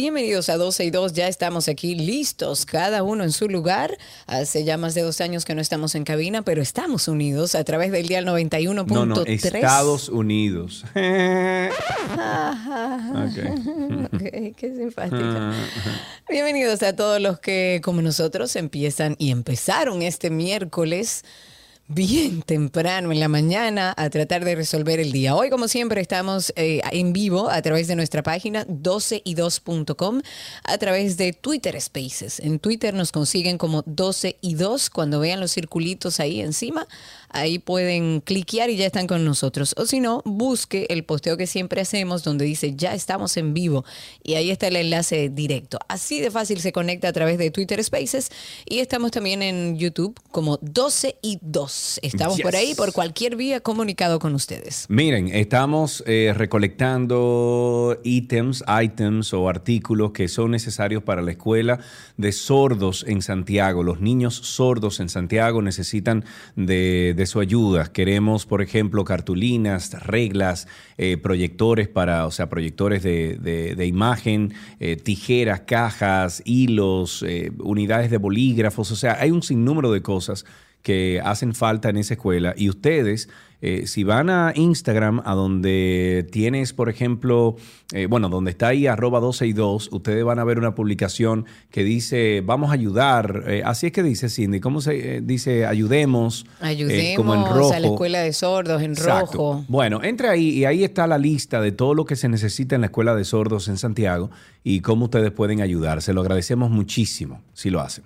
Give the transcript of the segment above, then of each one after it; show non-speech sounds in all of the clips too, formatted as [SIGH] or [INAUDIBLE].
Bienvenidos a 12 y 2, ya estamos aquí listos, cada uno en su lugar. Hace ya más de dos años que no estamos en cabina, pero estamos unidos a través del dial 91.3. No, no, Estados Unidos. [LAUGHS] Ok, qué simpática. Bienvenidos a todos los que, como nosotros, empiezan y empezaron este miércoles bien temprano en la mañana a tratar de resolver el día. Hoy, como siempre, estamos eh, en vivo a través de nuestra página 12y2.com, a través de Twitter Spaces. En Twitter nos consiguen como 12 y 2. Cuando vean los circulitos ahí encima, ahí pueden cliquear y ya están con nosotros. O si no, busque el posteo que siempre hacemos donde dice ya estamos en vivo y ahí está el enlace directo. Así de fácil se conecta a través de Twitter Spaces y estamos también en YouTube como 12 y 2. Estamos por ahí por cualquier vía comunicado con ustedes. Miren, estamos eh, recolectando ítems, items o artículos que son necesarios para la escuela de sordos en Santiago. Los niños sordos en Santiago necesitan de, de su ayuda. Queremos, por ejemplo, cartulinas, reglas, eh, proyectores para, o sea, proyectores de, de- imagen, eh, tijeras, cajas, hilos, eh, unidades de bolígrafos. O sea, hay un sinnúmero de cosas que hacen falta en esa escuela y ustedes, eh, si van a Instagram, a donde tienes, por ejemplo, eh, bueno, donde está ahí arroba 12 y 2, ustedes van a ver una publicación que dice, vamos a ayudar, eh, así es que dice Cindy, ¿cómo se dice? Ayudemos, Ayudemos como en rojo. a la escuela de sordos en Exacto. rojo. Bueno, entre ahí y ahí está la lista de todo lo que se necesita en la Escuela de Sordos en Santiago y cómo ustedes pueden ayudar. Se lo agradecemos muchísimo si lo hacen.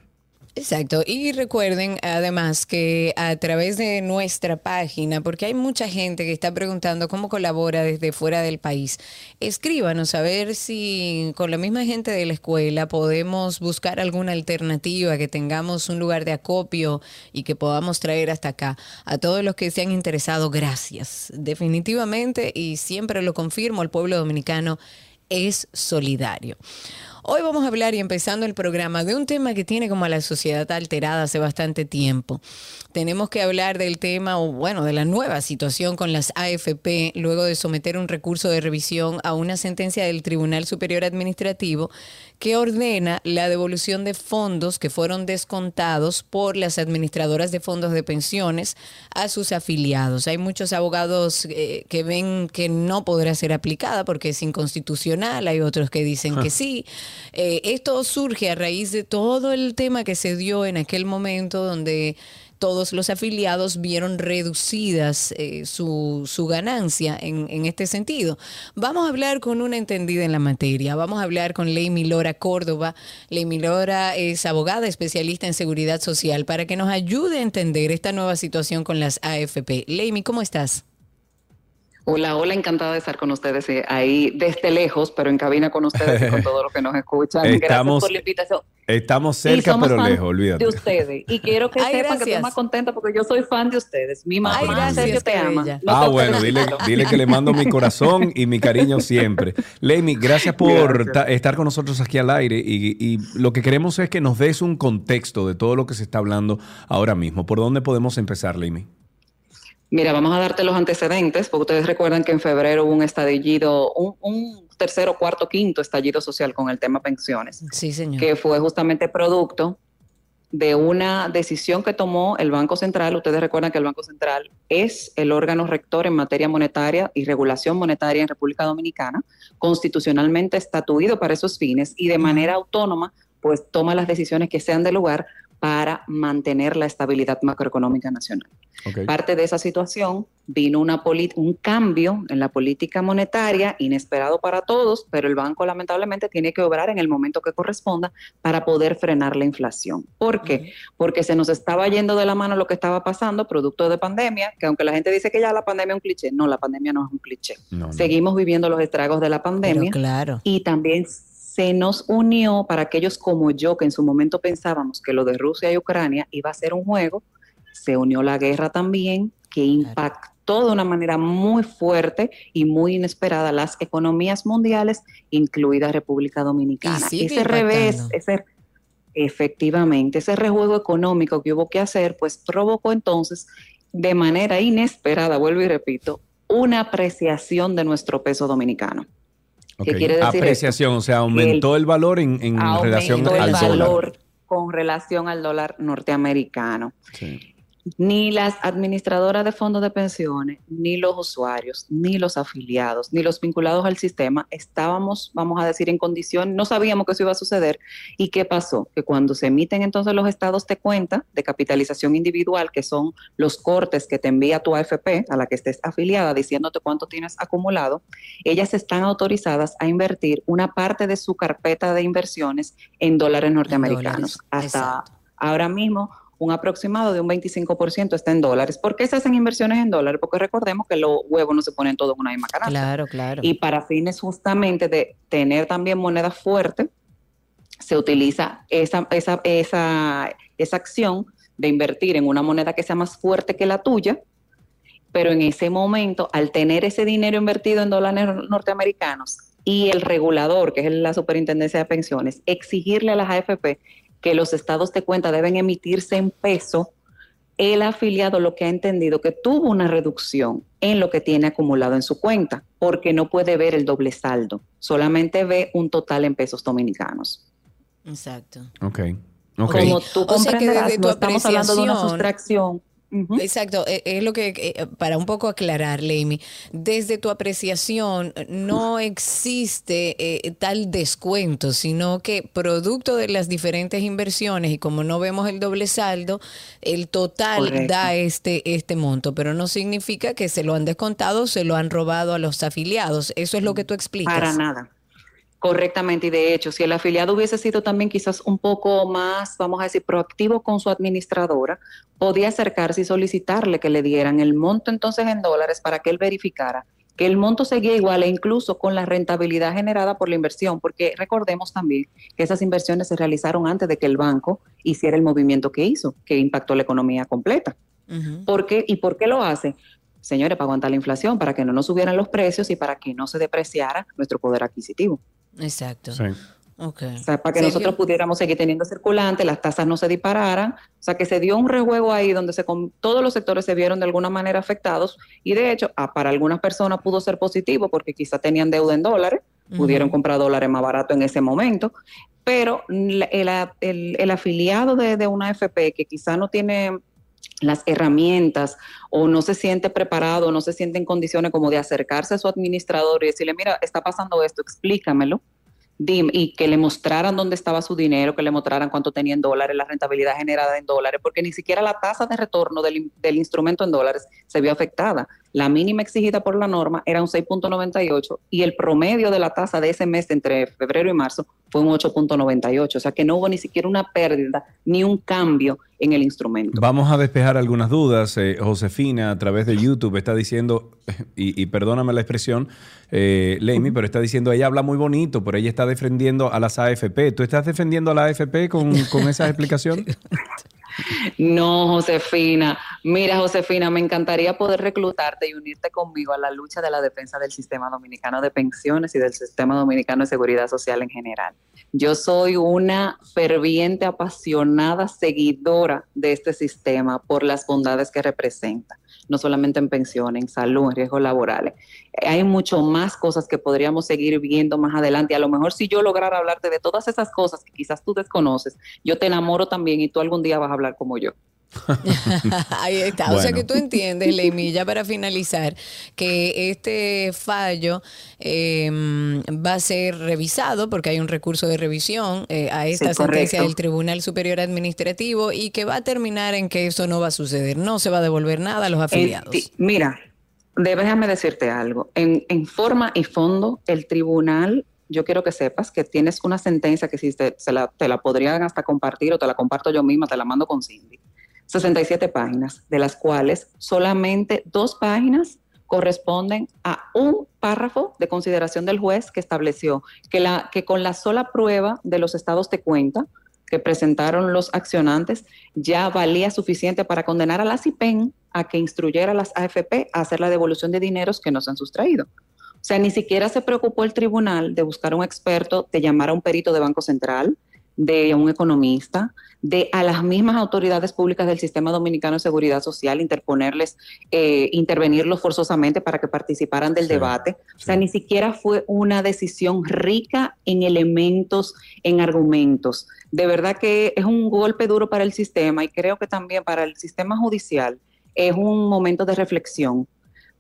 Exacto. Y recuerden además que a través de nuestra página, porque hay mucha gente que está preguntando cómo colabora desde fuera del país, escríbanos a ver si con la misma gente de la escuela podemos buscar alguna alternativa, que tengamos un lugar de acopio y que podamos traer hasta acá. A todos los que se han interesado, gracias. Definitivamente, y siempre lo confirmo, el pueblo dominicano es solidario. Hoy vamos a hablar y empezando el programa de un tema que tiene como a la sociedad alterada hace bastante tiempo. Tenemos que hablar del tema, o bueno, de la nueva situación con las AFP luego de someter un recurso de revisión a una sentencia del Tribunal Superior Administrativo que ordena la devolución de fondos que fueron descontados por las administradoras de fondos de pensiones a sus afiliados. Hay muchos abogados eh, que ven que no podrá ser aplicada porque es inconstitucional, hay otros que dicen que sí. Eh, esto surge a raíz de todo el tema que se dio en aquel momento donde todos los afiliados vieron reducidas eh, su, su ganancia en, en este sentido. Vamos a hablar con una entendida en la materia. Vamos a hablar con Leimi Lora Córdoba. Leimi Lora es abogada especialista en seguridad social para que nos ayude a entender esta nueva situación con las AFP. Leimi, ¿cómo estás? Hola, hola, encantada de estar con ustedes ahí desde lejos, pero en cabina con ustedes y con [LAUGHS] todos los que nos escuchan. Estamos- Gracias por la invitación. Estamos cerca, pero fan lejos, olvídate. De ustedes. Y quiero que [LAUGHS] Ay, sepan que estoy más contenta porque yo soy fan de ustedes. Mi mamá, Ay, gracias, Sergio, te ama. No ah, bueno, dile, que le mando mi corazón y mi cariño siempre. Leimi, gracias por Gracias. estar con nosotros aquí al aire y, y lo que queremos es que nos des un contexto de todo lo que se está hablando ahora mismo. ¿Por dónde podemos empezar, Leimi? Mira, vamos a darte los antecedentes, porque ustedes recuerdan que en febrero hubo un estallido, un, un tercero, cuarto, quinto estallido social con el tema pensiones. Sí, señor. que fue justamente producto de una decisión que tomó el Banco Central. Ustedes recuerdan que el Banco Central es el órgano rector en materia monetaria y regulación monetaria en República Dominicana, constitucionalmente estatuido para esos fines y de manera autónoma, pues toma las decisiones que sean de lugar para mantener la estabilidad macroeconómica nacional. Ok. Parte de esa situación vino una un cambio en la política monetaria inesperado para todos, pero el banco lamentablemente tiene que obrar en el momento que corresponda para poder frenar la inflación. ¿Por qué? Porque se nos estaba yendo de la mano lo que estaba pasando producto de pandemia, que aunque la gente dice que ya la pandemia es un cliché, no, la pandemia no es un cliché. No, no. Seguimos viviendo los estragos de la Pero pandemia claro. y también se nos unió para aquellos como yo que en su momento pensábamos que lo de Rusia y Ucrania iba a ser un juego, se unió la guerra también que impactó de una manera muy fuerte y muy inesperada las economías mundiales, incluida República Dominicana. Ese revés, ese efectivamente, ese rejuego económico que hubo que hacer, pues provocó entonces de manera inesperada, vuelvo y repito, una apreciación de nuestro peso dominicano. ¿Qué quiere decir? Apreciación, o sea, aumentó el, valor en, relación al valor con relación al dólar norteamericano. Sí ni las administradoras de fondos de pensiones, ni los usuarios, ni los afiliados, ni los vinculados al sistema estábamos, vamos a decir, en condición, no sabíamos que eso iba a suceder. ¿Y qué pasó? Que cuando se emiten entonces los estados de cuenta de capitalización individual, que son los cortes que te envía tu AFP, a la que estés afiliada, diciéndote cuánto tienes acumulado, ellas están autorizadas a invertir una parte de su carpeta de inversiones en dólares norteamericanos. Hasta ahora mismo un aproximado de un 25% está en dólares. ¿Por qué se hacen inversiones en dólares? Porque recordemos que los huevos no se ponen todos en una misma canasta. Claro, claro. Y para fines justamente de tener también moneda fuerte, se utiliza esa, esa, esa, esa acción de invertir en una moneda que sea más fuerte que la tuya, pero en ese momento, al tener ese dinero invertido en dólares norteamericanos y el regulador, que es la Superintendencia de Pensiones, exigirle a las AFP que los estados de cuenta deben emitirse en peso, el afiliado lo que ha entendido que tuvo una reducción en lo que tiene acumulado en su cuenta, porque no puede ver el doble saldo, solamente ve un total en pesos dominicanos. Exacto. Ok. okay. Como tú comprenderás, no estamos hablando de una sustracción Exacto, e, es lo que, eh, para un poco aclarar, Leimi, desde tu apreciación no existe eh, tal descuento, sino que producto de las diferentes inversiones y como no vemos el doble saldo, el total da este, este monto, pero no significa que se lo han descontado, se lo han robado a los afiliados. Eso es lo que tú explicas. Para nada. Correctamente, y de hecho, si el afiliado hubiese sido también quizás un poco más, vamos a decir, proactivo con su administradora, podía acercarse y solicitarle que le dieran el monto entonces en dólares para que él verificara que el monto seguía igual e incluso con la rentabilidad generada por la inversión, porque recordemos también que esas inversiones se realizaron antes de que el banco hiciera el movimiento que hizo, que impactó la economía completa. ¿Por qué? ¿Y por qué lo hace? Señores, para aguantar la inflación, para que no nos subieran los precios y para que no se depreciara nuestro poder adquisitivo. Exacto. Sí. Okay. O sea, para que nosotros pudiéramos seguir teniendo circulante, las tasas no se dispararan. O sea, que se dio un rejuego ahí donde se, todos los sectores se vieron de alguna manera afectados y de hecho, para algunas personas pudo ser positivo porque quizá tenían deuda en dólares, pudieron comprar dólares más barato en ese momento, pero el, el, afiliado de, de, una FP que quizá no tiene las herramientas o no se siente preparado, no se siente en condiciones como de acercarse a su administrador y decirle, mira, está pasando esto, explícamelo y que le mostraran dónde estaba su dinero, que le mostraran cuánto tenía en dólares, la rentabilidad generada en dólares, porque ni siquiera la tasa de retorno del, del instrumento en dólares se vio afectada. La mínima exigida por la norma era un 6.98 y el promedio de la tasa de ese mes entre febrero y marzo fue un 8.98, o sea que no hubo ni siquiera una pérdida ni un cambio en el instrumento. Vamos a despejar algunas dudas. Eh, Josefina, a través de YouTube, está diciendo, [LAUGHS] y, perdóname la expresión, eh, pero está diciendo, ella habla muy bonito, pero ella está defendiendo a las AFP. ¿Tú estás defendiendo a la AFP con, con esa [LAUGHS] explicación? [LAUGHS] No, Josefina. Mira, Josefina, me encantaría poder reclutarte y unirte conmigo a la lucha de la defensa del sistema dominicano de pensiones y del sistema dominicano de seguridad social en general. Yo soy una ferviente, apasionada seguidora de este sistema por las bondades que representa no solamente en pensiones, en salud, en riesgos laborales. Hay mucho más cosas que podríamos seguir viendo más adelante. A lo mejor si yo lograra hablarte de todas esas cosas que quizás tú desconoces, yo te enamoro también y tú algún día vas a hablar como yo. [LAUGHS] Ahí está. O sea que tú entiendes, Leimi, ya para finalizar, que este fallo em, va a ser revisado porque hay un recurso de revisión eh, a esta sentencia del Tribunal Superior Administrativo y que va a terminar en que eso no va a suceder. No se va a devolver nada a los afiliados. mira, déjame decirte algo. En, en forma y fondo, el tribunal yo quiero que sepas que tienes una sentencia que si te, la, te la podrían hasta compartir o te la comparto yo misma, te la mando con Cindy. 67 páginas, de las cuales solamente dos páginas corresponden a un párrafo de consideración del juez que estableció que, la, que con la sola prueba de los estados de cuenta que presentaron los accionantes ya valía suficiente para condenar a la CIPEN a que instruyera a las AFP a hacer la devolución de dineros que nos han sustraído. O sea, ni siquiera se preocupó el tribunal de buscar un experto, de llamar a un perito de Banco Central, de un economista, de a las mismas autoridades públicas del Sistema Dominicano de Seguridad Social, interponerles, eh, intervenirlos forzosamente para que participaran del debate. O sea, ni siquiera fue una decisión rica en elementos, en argumentos. De verdad que es un golpe duro para el sistema y creo que también para el sistema judicial es un momento de reflexión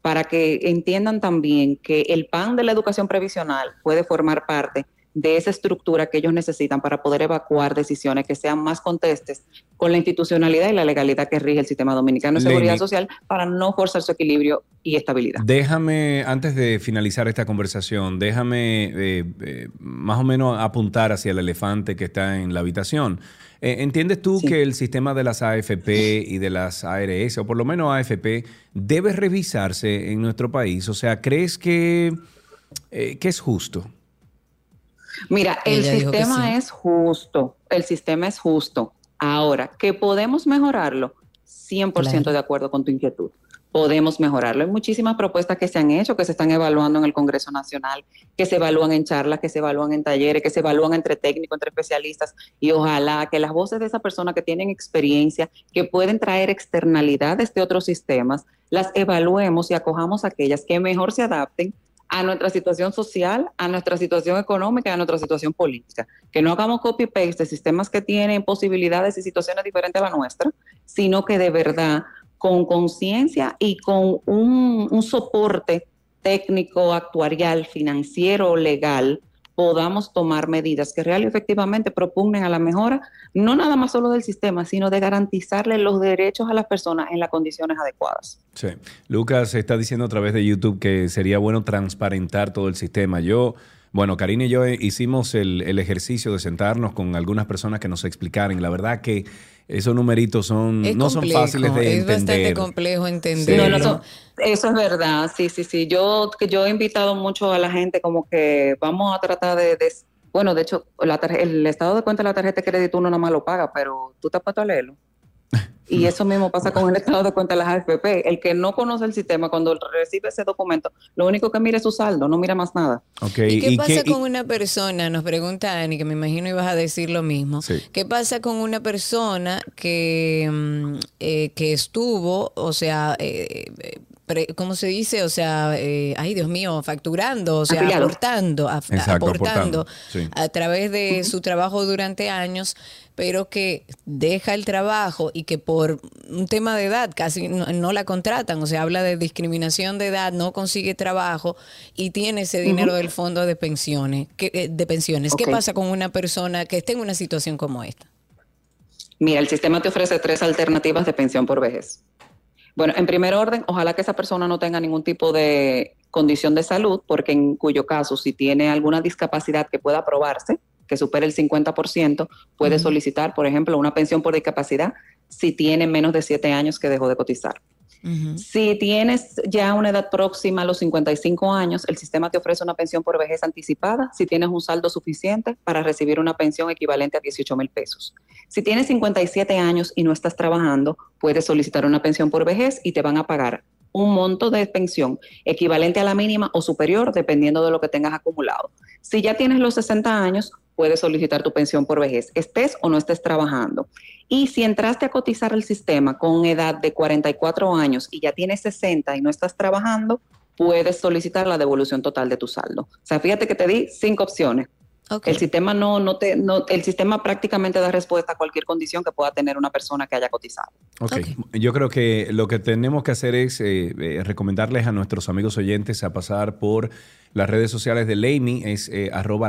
para que entiendan también que el PAN de la educación previsional puede formar parte de esa estructura que ellos necesitan para poder evacuar decisiones que sean más contestes con la institucionalidad y la legalidad que rige el sistema dominicano de seguridad social para no forzar su equilibrio y estabilidad. Déjame, antes de finalizar esta conversación, déjame eh, eh, más o menos apuntar hacia el elefante que está en la habitación. Eh, ¿Entiendes tú que el sistema de las AFP y de las ARS, o por lo menos AFP, debe revisarse en nuestro país? O sea, ¿crees que, que es justo? Mira, el sistema es justo, el sistema es justo. Ahora, que podemos mejorarlo, 100% de acuerdo con tu inquietud. Podemos mejorarlo. Hay muchísimas propuestas que se han hecho, que se están evaluando en el Congreso Nacional, que se evalúan en charlas, que se evalúan en talleres, que se evalúan entre técnicos, entre especialistas. Y ojalá que las voces de esas personas que tienen experiencia, que pueden traer externalidades de otros sistemas, las evaluemos y acojamos aquellas que mejor se adapten a nuestra situación social, a nuestra situación económica a nuestra situación política. Que no hagamos copy-paste de sistemas que tienen posibilidades y situaciones diferentes a la nuestra, sino que de verdad, con conciencia y con un, un soporte técnico, actuarial, financiero, legal, podamos tomar medidas que realmente efectivamente propugnen a la mejora, no nada más solo del sistema, sino de garantizarle los derechos a las personas en las condiciones adecuadas. Sí. Lucas está diciendo a través de YouTube que sería bueno transparentar todo el sistema. Yo bueno, Karina y yo hicimos el, ejercicio de sentarnos con algunas personas que nos explicaran. La verdad que esos numeritos son, no son fáciles de entender. Es bastante complejo entender. Eso es verdad, sí, sí, sí. Yo, que yo he invitado mucho a la gente como que vamos a tratar de, bueno, de hecho, el estado de cuenta de la tarjeta de crédito uno nada más lo paga, pero tú te has puesto a leerlo. Y [LAUGHS] eso mismo pasa con el estado de cuenta de las AFP. El que no conoce el sistema, cuando recibe ese documento, lo único que mira es su saldo, no mira más nada. ¿Y qué pasa con una persona? Nos pregunta Ani, que me imagino ibas a decir lo mismo. ¿Qué pasa con una persona que, mm, eh, que estuvo, o sea, eh, ¿cómo se dice? O sea, eh, ay Dios mío, facturando, o sea, aportando, aportando a través de su trabajo durante años, pero que deja el trabajo y que por un tema de edad casi no, la contratan, o sea, habla de discriminación de edad, no consigue trabajo y tiene ese dinero del fondo de pensiones. ¿Qué, eh, de pensiones. ¿Qué pasa con una persona que esté en una situación como esta? Mira, el sistema te ofrece tres alternativas de pensión por vejez. Bueno, en primer orden, ojalá que esa persona no tenga ningún tipo de condición de salud, porque en cuyo caso, si tiene alguna discapacidad que pueda aprobarse, que supere el 50%, puede solicitar, por ejemplo, una pensión por discapacidad si tiene menos de siete años que dejó de cotizar. Si tienes ya una edad próxima a los 55 años, el sistema te ofrece una pensión por vejez anticipada si tienes un saldo suficiente para recibir una pensión equivalente a 18 mil pesos. Si tienes 57 años y no estás trabajando, puedes solicitar una pensión por vejez y te van a pagar un monto de pensión equivalente a la mínima o superior, dependiendo de lo que tengas acumulado. Si ya tienes los 60 años, puedes solicitar tu pensión por vejez, estés o no estés trabajando. Y si entraste a cotizar el sistema con edad de 44 años y ya tienes 60 y no estás trabajando, puedes solicitar la devolución total de tu saldo. O sea, fíjate que te di cinco opciones. El sistema no, no te, no, el sistema prácticamente da respuesta a cualquier condición que pueda tener una persona que haya cotizado. Okay. Yo creo que lo que tenemos que hacer es eh, eh, recomendarles a nuestros amigos oyentes a pasar por las redes sociales de Leimi, es eh, arroba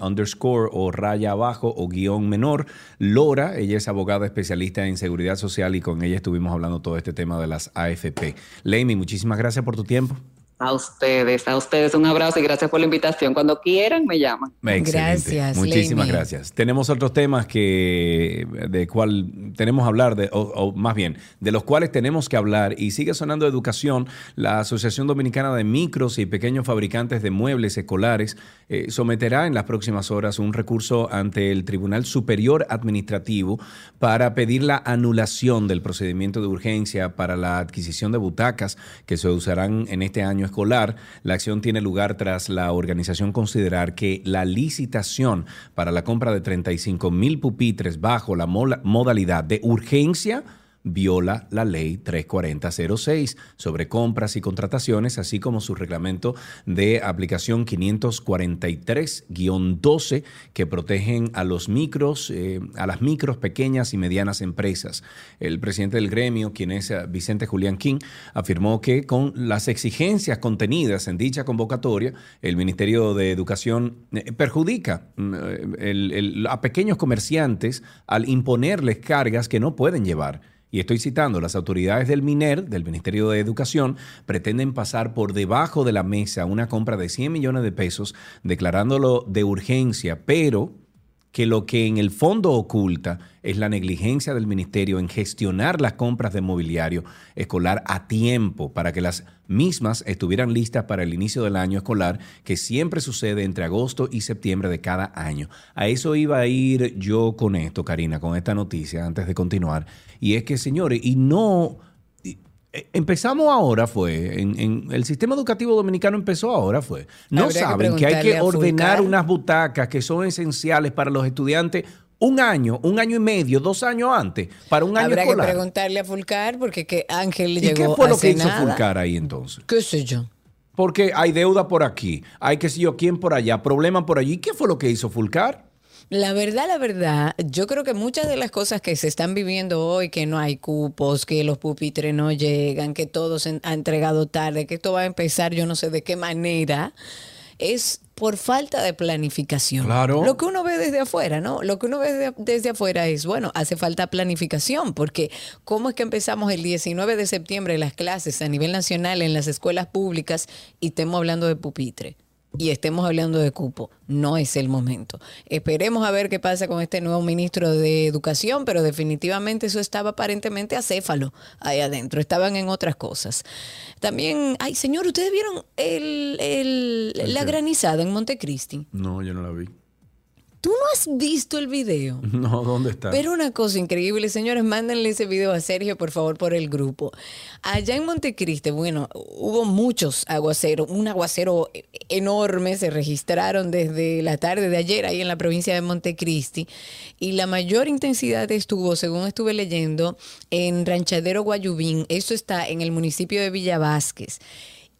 underscore o raya abajo o guion menor. Lora, ella es abogada especialista en seguridad social y con ella estuvimos hablando todo este tema de las AFP. Leimi, muchísimas gracias por tu tiempo. A ustedes, a ustedes un abrazo y gracias por la invitación. Cuando quieran me llaman. Excelente. Gracias, Muchísimas gracias. Tenemos otros temas que de cual tenemos que hablar, de, o, o más bien, de los cuales tenemos que hablar y sigue sonando educación. La Asociación Dominicana de Micros y Pequeños Fabricantes de Muebles Escolares eh, someterá en las próximas horas un recurso ante el Tribunal Superior Administrativo para pedir la anulación del procedimiento de urgencia para la adquisición de butacas que se usarán en este año escolar. La acción tiene lugar tras la organización considerar que la licitación para la compra de 35 mil pupitres bajo la modalidad de urgencia viola la ley 34006 sobre compras y contrataciones, así como su reglamento de aplicación 543-12 que protegen a los micros, eh, a las micros, pequeñas y medianas empresas. El presidente del gremio, quien es eh, Vicente Julián King, afirmó que con las exigencias contenidas en dicha convocatoria, el Ministerio de Educación eh, perjudica mm, a pequeños comerciantes al imponerles cargas que no pueden llevar. Y estoy citando, las autoridades del MINER, del Ministerio de Educación, pretenden pasar por debajo de la mesa una compra de 100 millones de pesos, declarándolo de urgencia, pero que lo que en el fondo oculta es la negligencia del ministerio en gestionar las compras de mobiliario escolar a tiempo para que las mismas estuvieran listas para el inicio del año escolar, que siempre sucede entre agosto y septiembre de cada año. A eso iba a ir yo con esto, Karina, con esta noticia, antes de continuar. Y es que, señores, y no... y- eh, Empezamos ahora, fue, en, en- el sistema educativo dominicano empezó ahora, fue. No Habría que saben que, hay que ordenar unas butacas que son esenciales para los estudiantes un año, un año y medio, dos años antes, para un año Habrá que escolar. preguntarle a Fulcar porque que Ángel ¿Y llegó qué fue lo que hizo nada. Fulcar ahí entonces? ¿Qué sé yo? Porque hay deuda por aquí, hay que sé yo quién por allá, problema por allí. ¿Qué fue lo que hizo Fulcar? La verdad, la verdad, yo creo que muchas de las cosas que se están viviendo hoy, que no hay cupos, que los pupitres no llegan, que todo se ha entregado tarde, que esto va a empezar yo no sé de qué manera, es por falta de planificación. Claro. Lo que uno ve desde afuera, ¿no? Lo que uno ve desde, desde afuera es, bueno, hace falta planificación, porque ¿cómo es que empezamos el 19 de septiembre las clases a nivel nacional en las escuelas públicas y estemos hablando de pupitre? Y estemos hablando de cupo. No es el momento. Esperemos a ver qué pasa con este nuevo ministro de Educación, pero definitivamente eso estaba aparentemente acéfalo ahí adentro. Estaban en otras cosas. También, ay señor, ¿ustedes vieron el, el- la granizada en Montecristi? No, yo no la vi. ¿Tú no has visto el video? [LAUGHS] No, ¿dónde está? Pero una cosa increíble, señores, mándenle ese video a Sergio, por favor, por el grupo. Allá en Montecristi, bueno, hubo muchos aguaceros, un aguacero enorme, se registraron desde la tarde de ayer ahí en la provincia de Montecristi, y la mayor intensidad estuvo, según estuve leyendo, en Ranchadero Guayubín, eso está en el municipio de Villa Vázquez.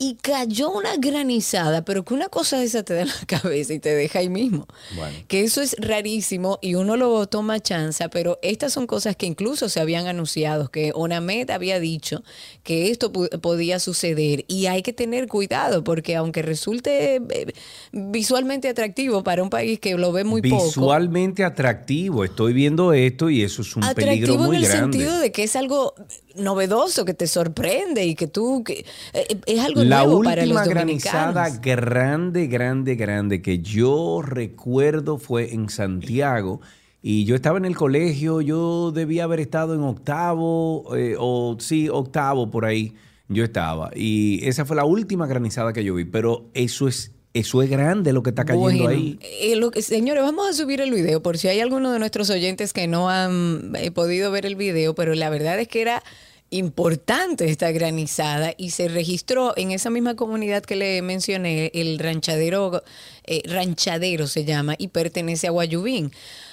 Y cayó una granizada, pero que una cosa de esa te da en la cabeza y te deja ahí mismo. Bueno. Que eso es rarísimo y uno lo toma chanza, pero estas son cosas que incluso se habían anunciado, que Onamed había dicho que esto podía suceder y hay que tener cuidado porque aunque resulte eh, visualmente atractivo para un país que lo ve muy poco, Visualmente atractivo. Estoy viendo esto y eso es un peligro atractivo muy en el grande. sentido de que es algo novedoso, que te sorprende y que tú, que, eh, es algo La nuevo para los última dominicanos. granizada grande, grande, grande que yo recuerdo fue en Santiago. Y yo estaba en el colegio, yo debía haber estado en octavo, eh, o sí, octavo por ahí, yo estaba. Y esa fue la última granizada que yo vi, pero eso es, eso es grande lo que está cayendo Bueno, ahí. eh, lo que, señores, vamos a subir el video por si hay alguno de nuestros oyentes que no han eh, podido ver el video, pero la verdad es que era importante esta granizada y se registró en esa misma comunidad que le mencioné, el ranchadero, eh, ranchadero se llama y pertenece a Guayubín.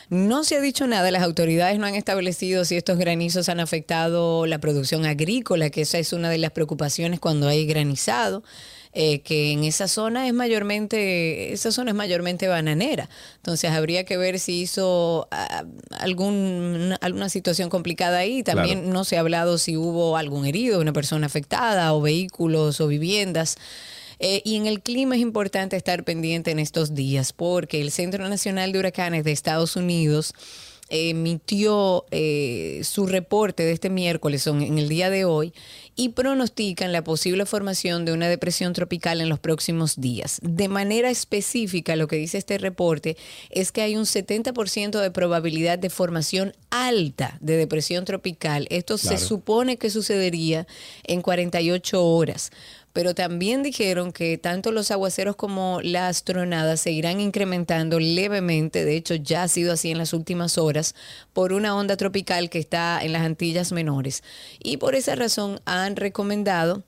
No se ha dicho nada, las autoridades no han establecido si estos granizos han afectado la producción agrícola, que esa es una de las preocupaciones cuando hay granizado eh, que en esa zona es mayormente, esa zona es mayormente bananera. Entonces habría que ver si hizo ah, algún, alguna situación complicada ahí. También Claro. no se ha hablado si hubo algún herido, una persona afectada o vehículos o viviendas. Eh, y en el clima es importante estar pendiente en estos días porque el Centro Nacional de Huracanes de Estados Unidos emitió eh, su reporte de este miércoles, son en el día de hoy, y pronostican la posible formación de una depresión tropical en los próximos días. De manera específica, lo que dice este reporte es que hay un 70% de probabilidad de formación alta de depresión tropical. Esto se supone que sucedería en 48 horas. Pero también dijeron que tanto los aguaceros como las tronadas se irán incrementando levemente, de hecho ya ha sido así en las últimas horas, por una onda tropical que está en las Antillas Menores. Y por esa razón han recomendado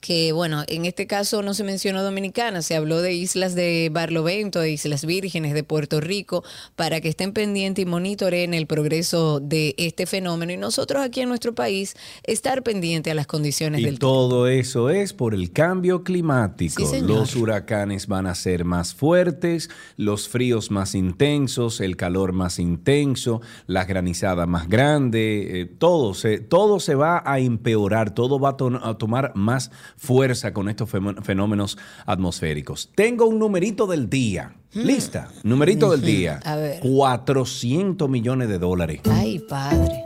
que, bueno, en este caso no se mencionó Dominicana, se habló de islas de Barlovento, de Islas Vírgenes, de Puerto Rico, para que estén pendientes y monitoreen el progreso de este fenómeno. Y nosotros aquí en nuestro país, estar pendiente a las condiciones Y del tiempo. todo eso es por el cambio climático. Sí, los huracanes van a ser más fuertes, los fríos más intensos, el calor más intenso, las granizadas más grandes, eh, todo, se, todo se va a empeorar, todo va a, to- a tomar más fuerza con estos fenó- fenómenos atmosféricos. Tengo un numerito del día. ¿Lista? Numerito del día. A ver. 400 millones de dólares. Ay, padre.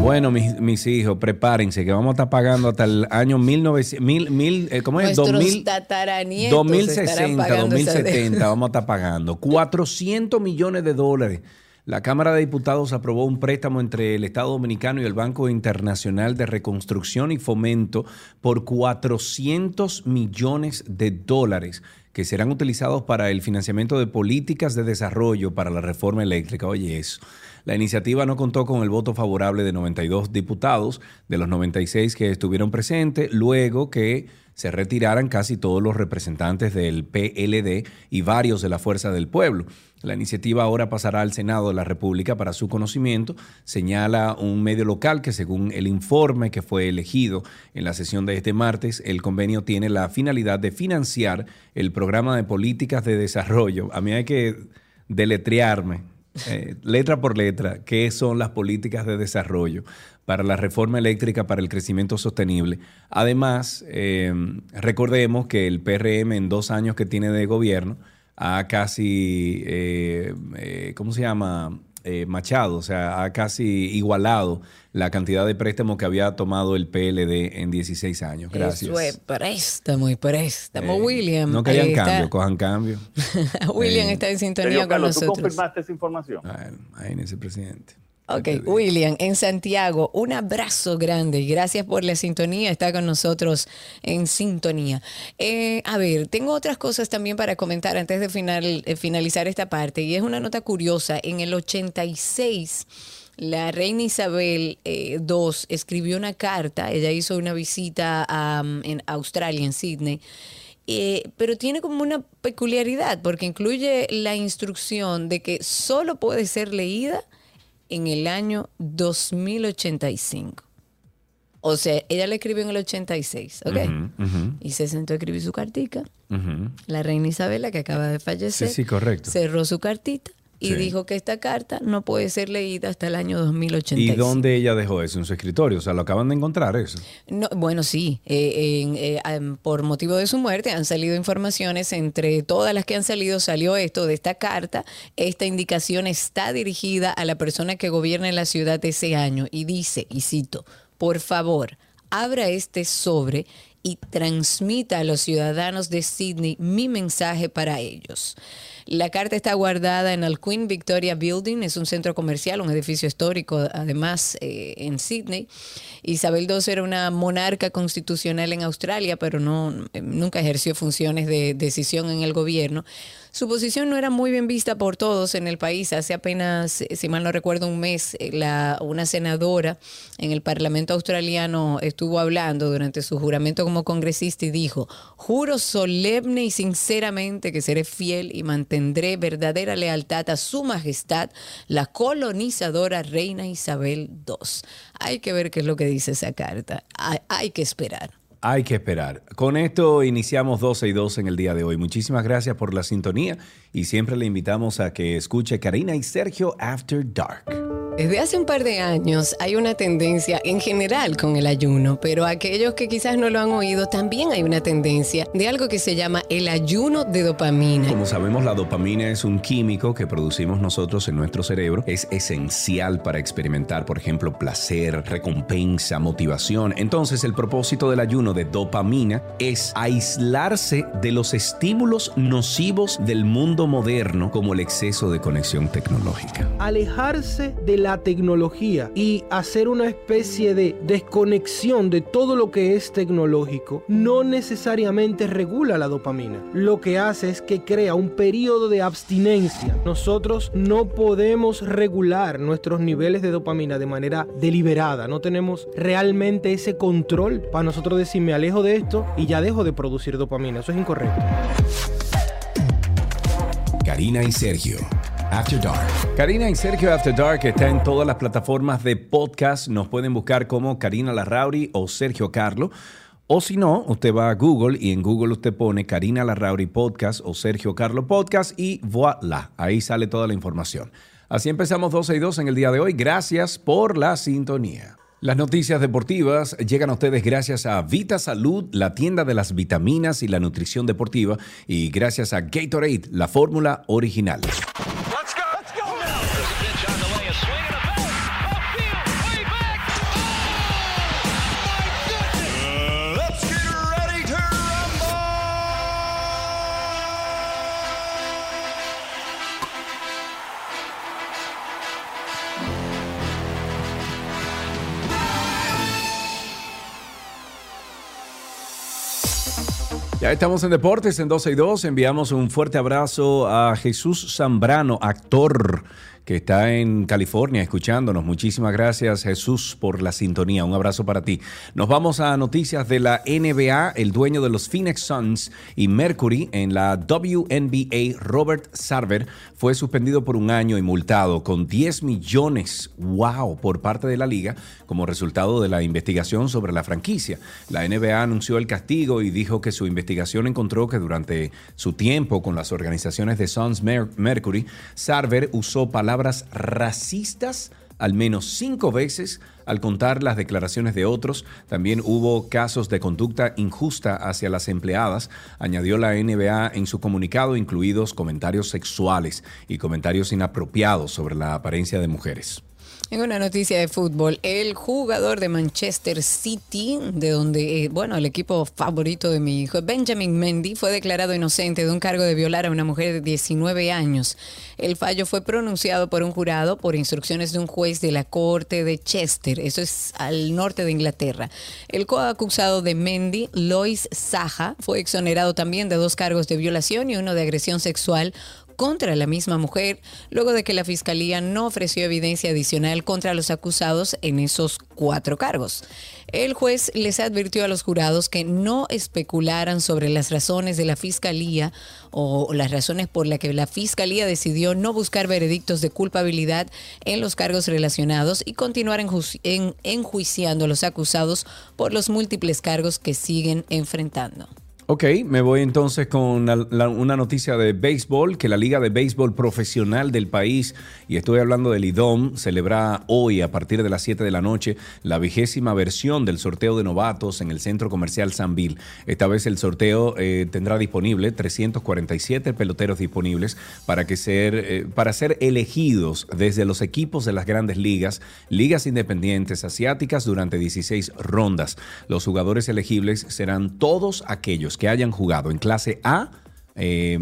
Bueno, mis, mis hijos, prepárense que vamos a estar pagando hasta el año 1900, mil, mil, eh, ¿cómo es? Nuestros 2000, tataranietos 2060, estarán pagando esa 2070 deuda. vamos a estar pagando 400 millones de dólares. La Cámara de Diputados aprobó un préstamo entre el Estado Dominicano y el Banco Internacional de Reconstrucción y Fomento por 400 millones de dólares que serán utilizados para el financiamiento de políticas de desarrollo para la reforma eléctrica. Oye, eso. La iniciativa no contó con el voto favorable de 92 diputados de los 96 que estuvieron presentes, luego que se retiraran casi todos los representantes del PLD y varios de la Fuerza del Pueblo. La iniciativa ahora pasará al Senado de la República para su conocimiento, señala un medio local que según el informe que fue elegido en la sesión de este martes, el convenio tiene la finalidad de financiar el programa de políticas de desarrollo. A mí hay que deletrearme eh, letra por letra, qué son las políticas de desarrollo para la reforma eléctrica para el crecimiento sostenible. Además, eh, recordemos que el PRM en dos años que tiene de gobierno ha casi, eh, eh, ¿cómo se llama? Eh, machado, o sea, ha casi igualado la cantidad de préstamos que había tomado el PLD en 16 años. Gracias. Eso es préstamo y préstamo. Eh, William. No está. cambio, cojan cambio. [LAUGHS] William Eh, está en sintonía con Carlos, ¿tú nosotros. confirmaste esa información? Bueno, imagínese, presidente. Ok, William, en Santiago, un abrazo grande y gracias por la sintonía, está con nosotros en sintonía. Eh, a ver, tengo otras cosas también para comentar antes de final- eh, finalizar esta parte y es una nota curiosa. En el 86, la reina Isabel eh, II escribió una carta, ella hizo una visita a, en Australia, en Sydney. Eh, pero tiene como una peculiaridad porque incluye la instrucción de que solo puede ser leída en el año 2085. O sea, ella le escribió en el 86, ¿ok? Ujú, Y se sentó a escribir su cartica. La reina Isabela, que acaba de fallecer, Sí, sí, correcto. cerró su cartita y Sí. dijo que esta carta no puede ser leída hasta el año 2085. ¿Y dónde ella dejó eso? En su escritorio. O sea, lo acaban de encontrar eso. No, bueno, sí. eh, eh, por motivo de su muerte han salido informaciones. Entre todas las que han salido, salió esto de esta carta. Esta indicación está dirigida a la persona que gobierna en la ciudad ese año y dice, y cito, por favor, abra este sobre y transmita a los ciudadanos de Sydney mi mensaje para ellos. La carta está guardada en el Queen Victoria Building, es un centro comercial, un edificio histórico, además eh, en Sydney. Isabel II era una monarca constitucional en Australia, pero no, eh, nunca ejerció funciones de decisión en el gobierno. Su posición no era muy bien vista por todos en el país. Hace apenas, si mal no recuerdo, un mes, eh, la, una senadora en el Parlamento australiano estuvo hablando durante su juramento como congresista y dijo, juro solemne y sinceramente que seré fiel y mantendré verdadera lealtad a su majestad, la colonizadora reina Isabel II. Hay que ver qué es lo que dice esa carta. Hay, hay que esperar. Hay que esperar. Con esto iniciamos 12 y 2 en el día de hoy. Muchísimas gracias por la sintonía y siempre le invitamos a que escuche Karina y Sergio After Dark. Desde hace un par de años hay una tendencia en general con el ayuno, pero aquellos que quizás no lo han oído, también hay una tendencia de algo que se llama el ayuno de dopamina. Como sabemos, la dopamina es un químico que producimos nosotros en nuestro cerebro. Es esencial para experimentar, por ejemplo, placer, recompensa, motivación. Entonces, el propósito del ayuno de dopamina es aislarse de los estímulos nocivos del mundo moderno, como el exceso de conexión tecnológica. Alejarse de la tecnología y hacer una especie de desconexión de todo lo que es tecnológico no necesariamente regula la dopamina. Lo que hace es que crea un periodo de abstinencia. Nosotros no podemos regular nuestros niveles de dopamina de manera deliberada. No tenemos realmente ese control para nosotros decir me alejo de esto y ya dejo de producir dopamina. Eso es incorrecto. Karina y Sergio. After Dark. Karina y Sergio After Dark está en todas las plataformas de podcast. Nos pueden buscar como Karina Larrauri o Sergio Carlo. O si no, usted va a Google y en Google usted pone Karina Larrauri Podcast o Sergio Carlo Podcast y voilà, ahí sale toda la información. Así empezamos 12 y 2 en el día de hoy. Gracias por la sintonía. Las noticias deportivas llegan a ustedes gracias a Vita Salud, la tienda de las vitaminas y la nutrición deportiva, y gracias a Gatorade, la fórmula original. Estamos en Deportes en 12 y 2. Enviamos un fuerte abrazo a Jesús Zambrano, actor que está en California escuchándonos. Muchísimas gracias Jesús por la sintonía. Un abrazo para ti. Nos vamos a noticias de la NBA. El dueño de los Phoenix Suns y Mercury en la WNBA, Robert Sarver, fue suspendido por un año y multado con 10 millones, wow, por parte de la liga como resultado de la investigación sobre la franquicia. La NBA anunció el castigo y dijo que su investigación encontró que durante su tiempo con las organizaciones de Suns Mer- Mercury, Sarver usó palabras racistas al menos cinco veces al contar las declaraciones de otros. También hubo casos de conducta injusta hacia las empleadas, añadió la NBA en su comunicado, incluidos comentarios sexuales y comentarios inapropiados sobre la apariencia de mujeres. En una noticia de fútbol, el jugador de Manchester City, de donde, eh, bueno, el equipo favorito de mi hijo, Benjamin Mendy, fue declarado inocente de un cargo de violar a una mujer de 19 años. El fallo fue pronunciado por un jurado por instrucciones de un juez de la corte de Chester, eso es al norte de Inglaterra. El coacusado de Mendy, Lois Saja, fue exonerado también de dos cargos de violación y uno de agresión sexual contra la misma mujer, luego de que la fiscalía no ofreció evidencia adicional contra los acusados en esos cuatro cargos. El juez les advirtió a los jurados que no especularan sobre las razones de la fiscalía o las razones por las que la fiscalía decidió no buscar veredictos de culpabilidad en los cargos relacionados y continuar enju- en- enjuiciando a los acusados por los múltiples cargos que siguen enfrentando. Ok, me voy entonces con una noticia de béisbol, que la Liga de Béisbol Profesional del país, y estoy hablando del IDOM, celebra hoy a partir de las 7 de la noche la vigésima versión del sorteo de novatos en el Centro Comercial Sanville. Esta vez el sorteo eh, tendrá disponible 347 peloteros disponibles para, que ser, eh, para ser elegidos desde los equipos de las grandes ligas, ligas independientes asiáticas durante 16 rondas. Los jugadores elegibles serán todos aquellos que hayan jugado en clase A, eh,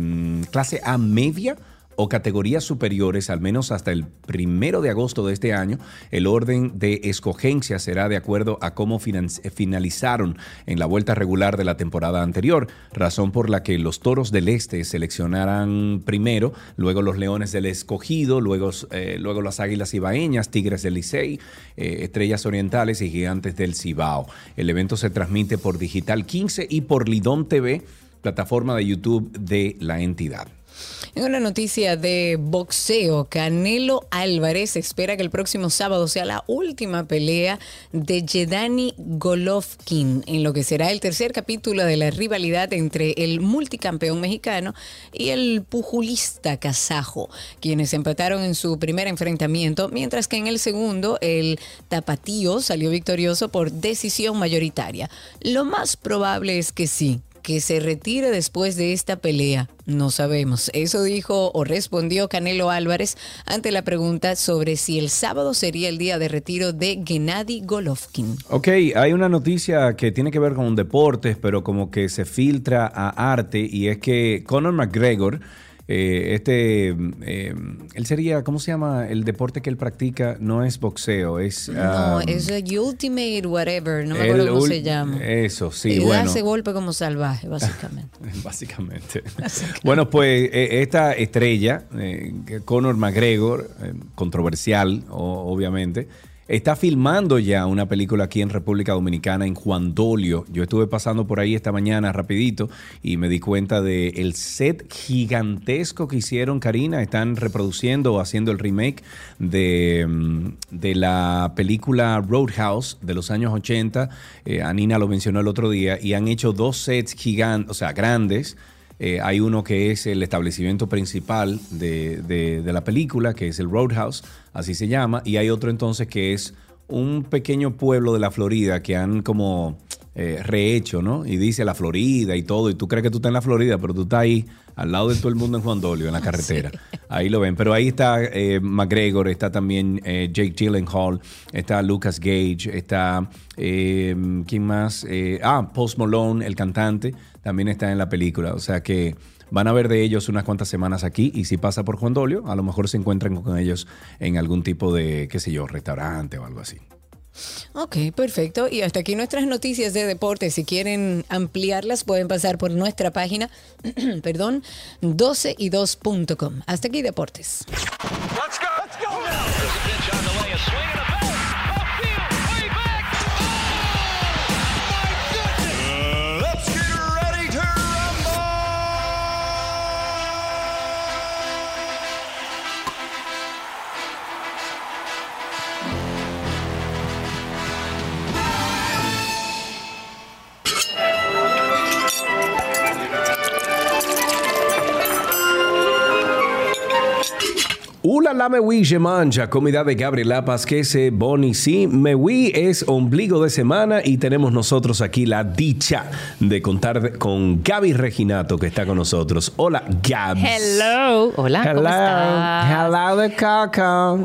clase A media o categorías superiores al menos hasta el primero de agosto de este año. El orden de escogencia será de acuerdo a cómo finalizaron en la vuelta regular de la temporada anterior, razón por la que los Toros del Este seleccionarán primero, luego los Leones del Escogido, luego, eh, luego las Águilas Ibaeñas, Tigres del Licey, eh, Estrellas Orientales y Gigantes del Cibao. El evento se transmite por Digital 15 y por Lidom TV, plataforma de YouTube de la entidad. En una noticia de boxeo, Canelo Álvarez espera que el próximo sábado sea la última pelea de Jedani Golovkin, en lo que será el tercer capítulo de la rivalidad entre el multicampeón mexicano y el pugilista kazajo, quienes empataron en su primer enfrentamiento, mientras que en el segundo el tapatío salió victorioso por decisión mayoritaria. Lo más probable es que sí, que se retire después de esta pelea. No sabemos. Eso dijo o respondió Canelo Álvarez ante la pregunta sobre si el sábado sería el día de retiro de Gennady Golovkin. Ok, hay una noticia que tiene que ver con deportes, pero como que se filtra a arte, y es que Conor McGregor, eh, este, eh, él sería, ¿cómo se llama? El deporte que él practica no es boxeo, es... No, ah, es el Ultimate Whatever, no me acuerdo cómo se llama. Eso, sí, y da bueno. ese golpe como salvaje, básicamente. [LAUGHS] Básicamente. [LAUGHS] Bueno, pues eh, esta estrella, eh, Conor McGregor, eh, controversial, o- obviamente, está filmando ya una película aquí en República Dominicana, en Juan Dolio. Yo estuve pasando por ahí esta mañana rapidito y me di cuenta de el set gigantesco que hicieron, Karina. Están reproduciendo o haciendo el remake de, mm, de la película Roadhouse de los años 80. Eh, Anina lo mencionó el otro día y han hecho dos sets gigantes, o sea, grandes. Eh, hay uno que es el establecimiento principal de, de- de la película, que es el Roadhouse, así se llama, y hay otro entonces que es un pequeño pueblo de la Florida que han como eh, rehecho, ¿no? Y dice la Florida y todo, y tú crees que tú estás en la Florida, pero tú estás ahí al lado de todo el mundo en Juan Dolio, en la carretera. [LAUGHS] Ahí lo ven, pero ahí está eh, McGregor, está también eh, Jake Gyllenhaal, está Lucas Gage, está, eh, ¿quién más? Ah, Post Malone, el cantante, también está en la película, o sea que... Van a ver de ellos unas cuantas semanas aquí y si pasa por Juan Dolio, a lo mejor se encuentran con ellos en algún tipo de, qué sé yo, restaurante o algo así. Ok, perfecto. Y hasta aquí nuestras noticias de deporte. Si quieren ampliarlas, pueden pasar por nuestra página, [CLEARS THROAT] perdón, 12y2.com. Hasta aquí deportes. Let's go. Let's go Ula la mewi je manja, comida de Gabriela Pasquese Boni. Sí, mewi es ombligo de semana y tenemos nosotros aquí la dicha de contar con Gaby Reginato que está con nosotros. Hola, Gabs. Hello. Hola, ¿cómo Hello. estás? Hello de caca.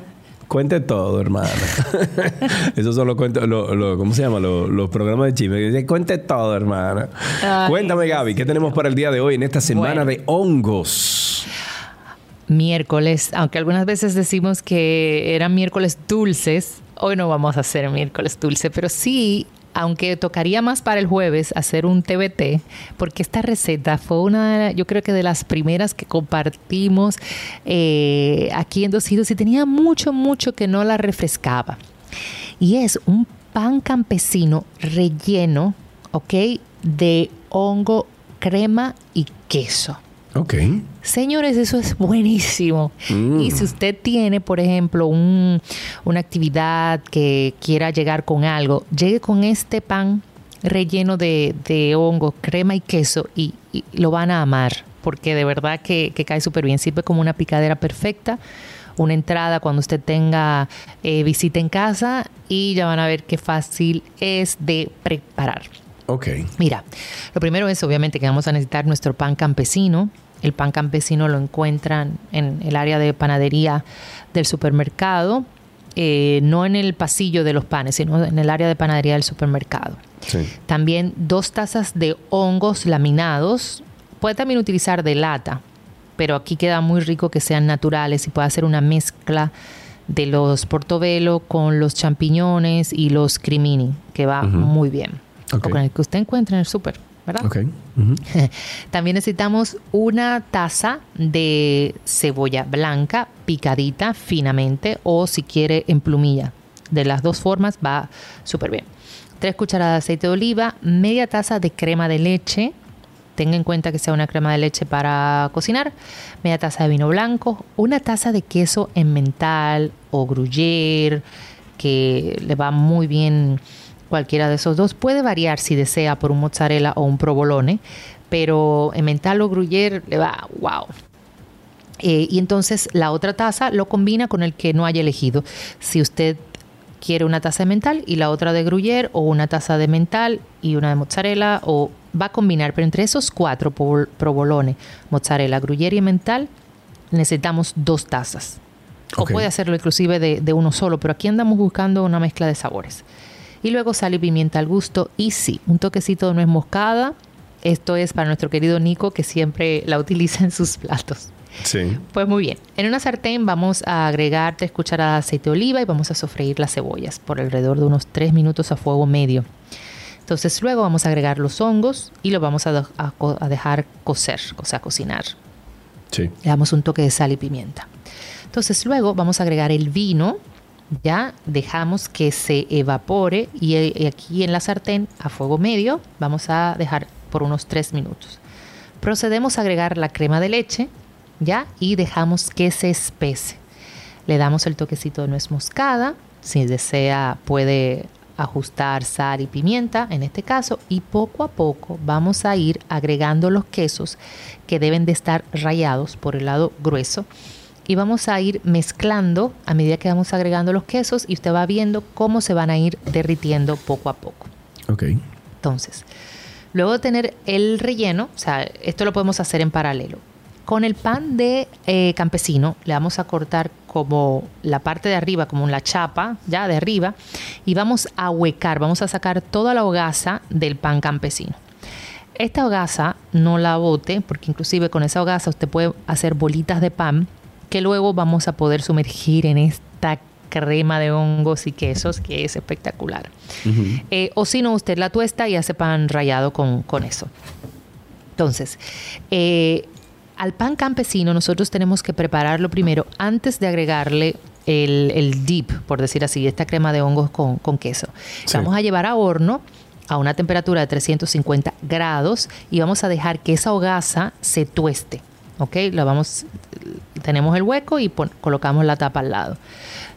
Cuente todo, hermano. [LAUGHS] Esos son los cuentos, lo- lo- ¿cómo se llama? Los, los programas de chisme. que Cuente todo, hermano. Ay, Cuéntame, Gaby, ¿qué tenemos para el día de hoy en esta semana Bueno. de hongos? Miércoles, aunque algunas veces decimos que eran miércoles dulces, hoy no vamos a hacer miércoles dulce, pero sí, aunque tocaría más para el jueves hacer un TBT, porque esta receta fue una, yo creo que de las primeras que compartimos eh, aquí en Dos Hilos y tenía mucho, mucho que no la refrescaba. Y es un pan campesino relleno, ¿ok? De hongo, crema y queso. Ok. Señores, eso es buenísimo. Y si usted tiene, por ejemplo, un- una actividad que quiera llegar con algo, llegue con este pan relleno de, de hongo, crema y queso y, y lo van a amar, porque de verdad que, que cae súper bien. Sirve como una picadera perfecta, una entrada cuando usted tenga eh, visita en casa y ya van a ver qué fácil es de preparar. Ok. Mira, lo primero es obviamente que vamos a necesitar nuestro pan campesino. El pan campesino lo encuentran en el área de panadería del supermercado, eh, no en el pasillo de los panes, sino en el área de panadería del supermercado. Sí. También dos tazas de hongos laminados. Puede también utilizar de lata, pero aquí queda muy rico que sean naturales y puede hacer una mezcla de los portobelo con los champiñones y los crimini, que va muy bien. O con el que usted encuentre en el súper, ¿verdad? [LAUGHS] También necesitamos una taza de cebolla blanca picadita finamente o si quiere en plumilla. De las dos formas va súper bien. Tres cucharadas de aceite de oliva, media taza de crema de leche, tenga en cuenta que sea una crema de leche para cocinar, media taza de vino blanco, una taza de queso en mental o gruyere, que le va muy bien cualquiera de esos dos. Puede variar si desea por un mozzarella o un provolone, pero en mental o gruyere le va wow. Eh, y entonces la otra taza lo combina con el que no haya elegido. Si usted quiere una taza de mental y la otra de gruyere o una taza de mental y una de mozzarella o va a combinar, pero entre esos cuatro provol- provolone, mozzarella, gruyere y mental necesitamos dos tazas. O puede hacerlo inclusive de, de uno solo, pero aquí andamos buscando una mezcla de sabores. Y luego sal y pimienta al gusto y sí, un toquecito de nuez moscada. Esto es para nuestro querido Nico que siempre la utiliza en sus platos. Sí. Pues muy bien. En una sartén vamos a agregar tres cucharadas de aceite de oliva y vamos a sofreír las cebollas por alrededor de unos tres minutos a fuego medio. Entonces luego vamos a agregar los hongos y lo vamos a, a dejar cocer, o sea, cocinar. Sí. Le damos un toque de sal y pimienta. Entonces luego vamos a agregar el vino. Ya dejamos que se evapore y, eh, y aquí en la sartén a fuego medio vamos a dejar por unos tres minutos. Procedemos a agregar la crema de leche, ¿ya? Y dejamos que se espese. Le damos el toquecito de nuez moscada. Si desea, puede ajustar sal y pimienta en este caso. Y poco a poco vamos a ir agregando los quesos que deben de estar rayados por el lado grueso. Y vamos a ir mezclando a medida que vamos agregando los quesos y usted va viendo cómo se van a ir derritiendo poco a poco. Ok. Entonces, luego de tener el relleno, o sea, esto lo podemos hacer en paralelo. Con el pan de eh, campesino le vamos a cortar como la parte de arriba, como la chapa, ya de arriba, y vamos a huecar, vamos a sacar toda la hogaza del pan campesino. Esta hogaza no la bote, porque inclusive con esa hogaza usted puede hacer bolitas de pan que luego vamos a poder sumergir en esta crema de hongos y quesos que es espectacular. Eh, o si no, usted la tuesta y hace pan rallado con, con eso. Entonces, eh, al pan campesino nosotros tenemos que prepararlo primero antes de agregarle el, el dip, por decir así, esta crema de hongos con, con queso. Sí. Vamos a llevar a horno a una temperatura de 350 grados y vamos a dejar que esa hogaza se tueste. ¿Ok? La vamos, tenemos el hueco y pon- colocamos la tapa al lado.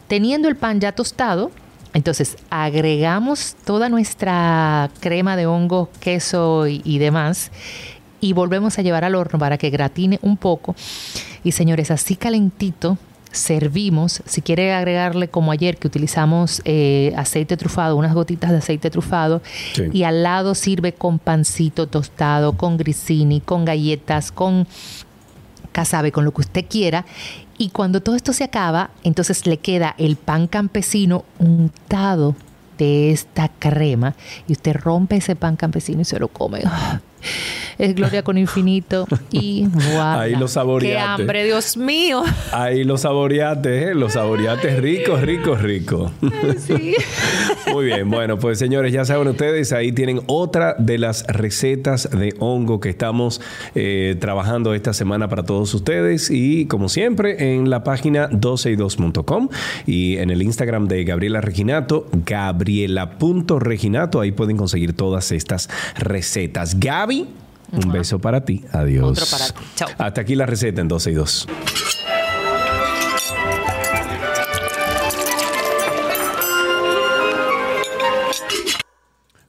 Teniendo el pan ya tostado, entonces agregamos toda nuestra crema de hongo, queso y, y demás y volvemos a llevar al horno para que gratine un poco. Y señores, así calentito, servimos. Si quiere agregarle como ayer que utilizamos eh, aceite trufado, unas gotitas de aceite trufado, Sí. y al lado sirve con pancito tostado, con grissini, con galletas, con casabe, con lo que usted quiera. Y cuando todo esto se acaba, entonces le queda el pan campesino untado de esta crema y usted rompe ese pan campesino y se lo come. Es gloria con infinito y voilà. [LAUGHS] Ahí lo saboreaste. ¡Qué hambre, Dios mío! Ahí los saboreates, ¿eh? Los saboreates ricos, ricos, ricos. Sí. [LAUGHS] Muy bien, bueno, pues señores, ya saben ustedes, ahí tienen otra de las recetas de hongo que estamos eh, trabajando esta semana para todos ustedes y como siempre en la página 12y2.com y en el Instagram de Gabriela Reginato, gabriela.reginato, ahí pueden conseguir todas estas recetas. Gaby, un beso para ti, adiós. Otro para ti. Chao. Hasta aquí la receta en 12 y 2.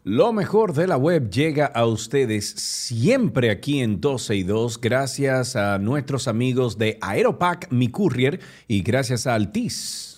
Lo mejor de la web llega a ustedes siempre aquí en 12 y 2 gracias a nuestros amigos de Aeropack Mi Courier y gracias a Altis.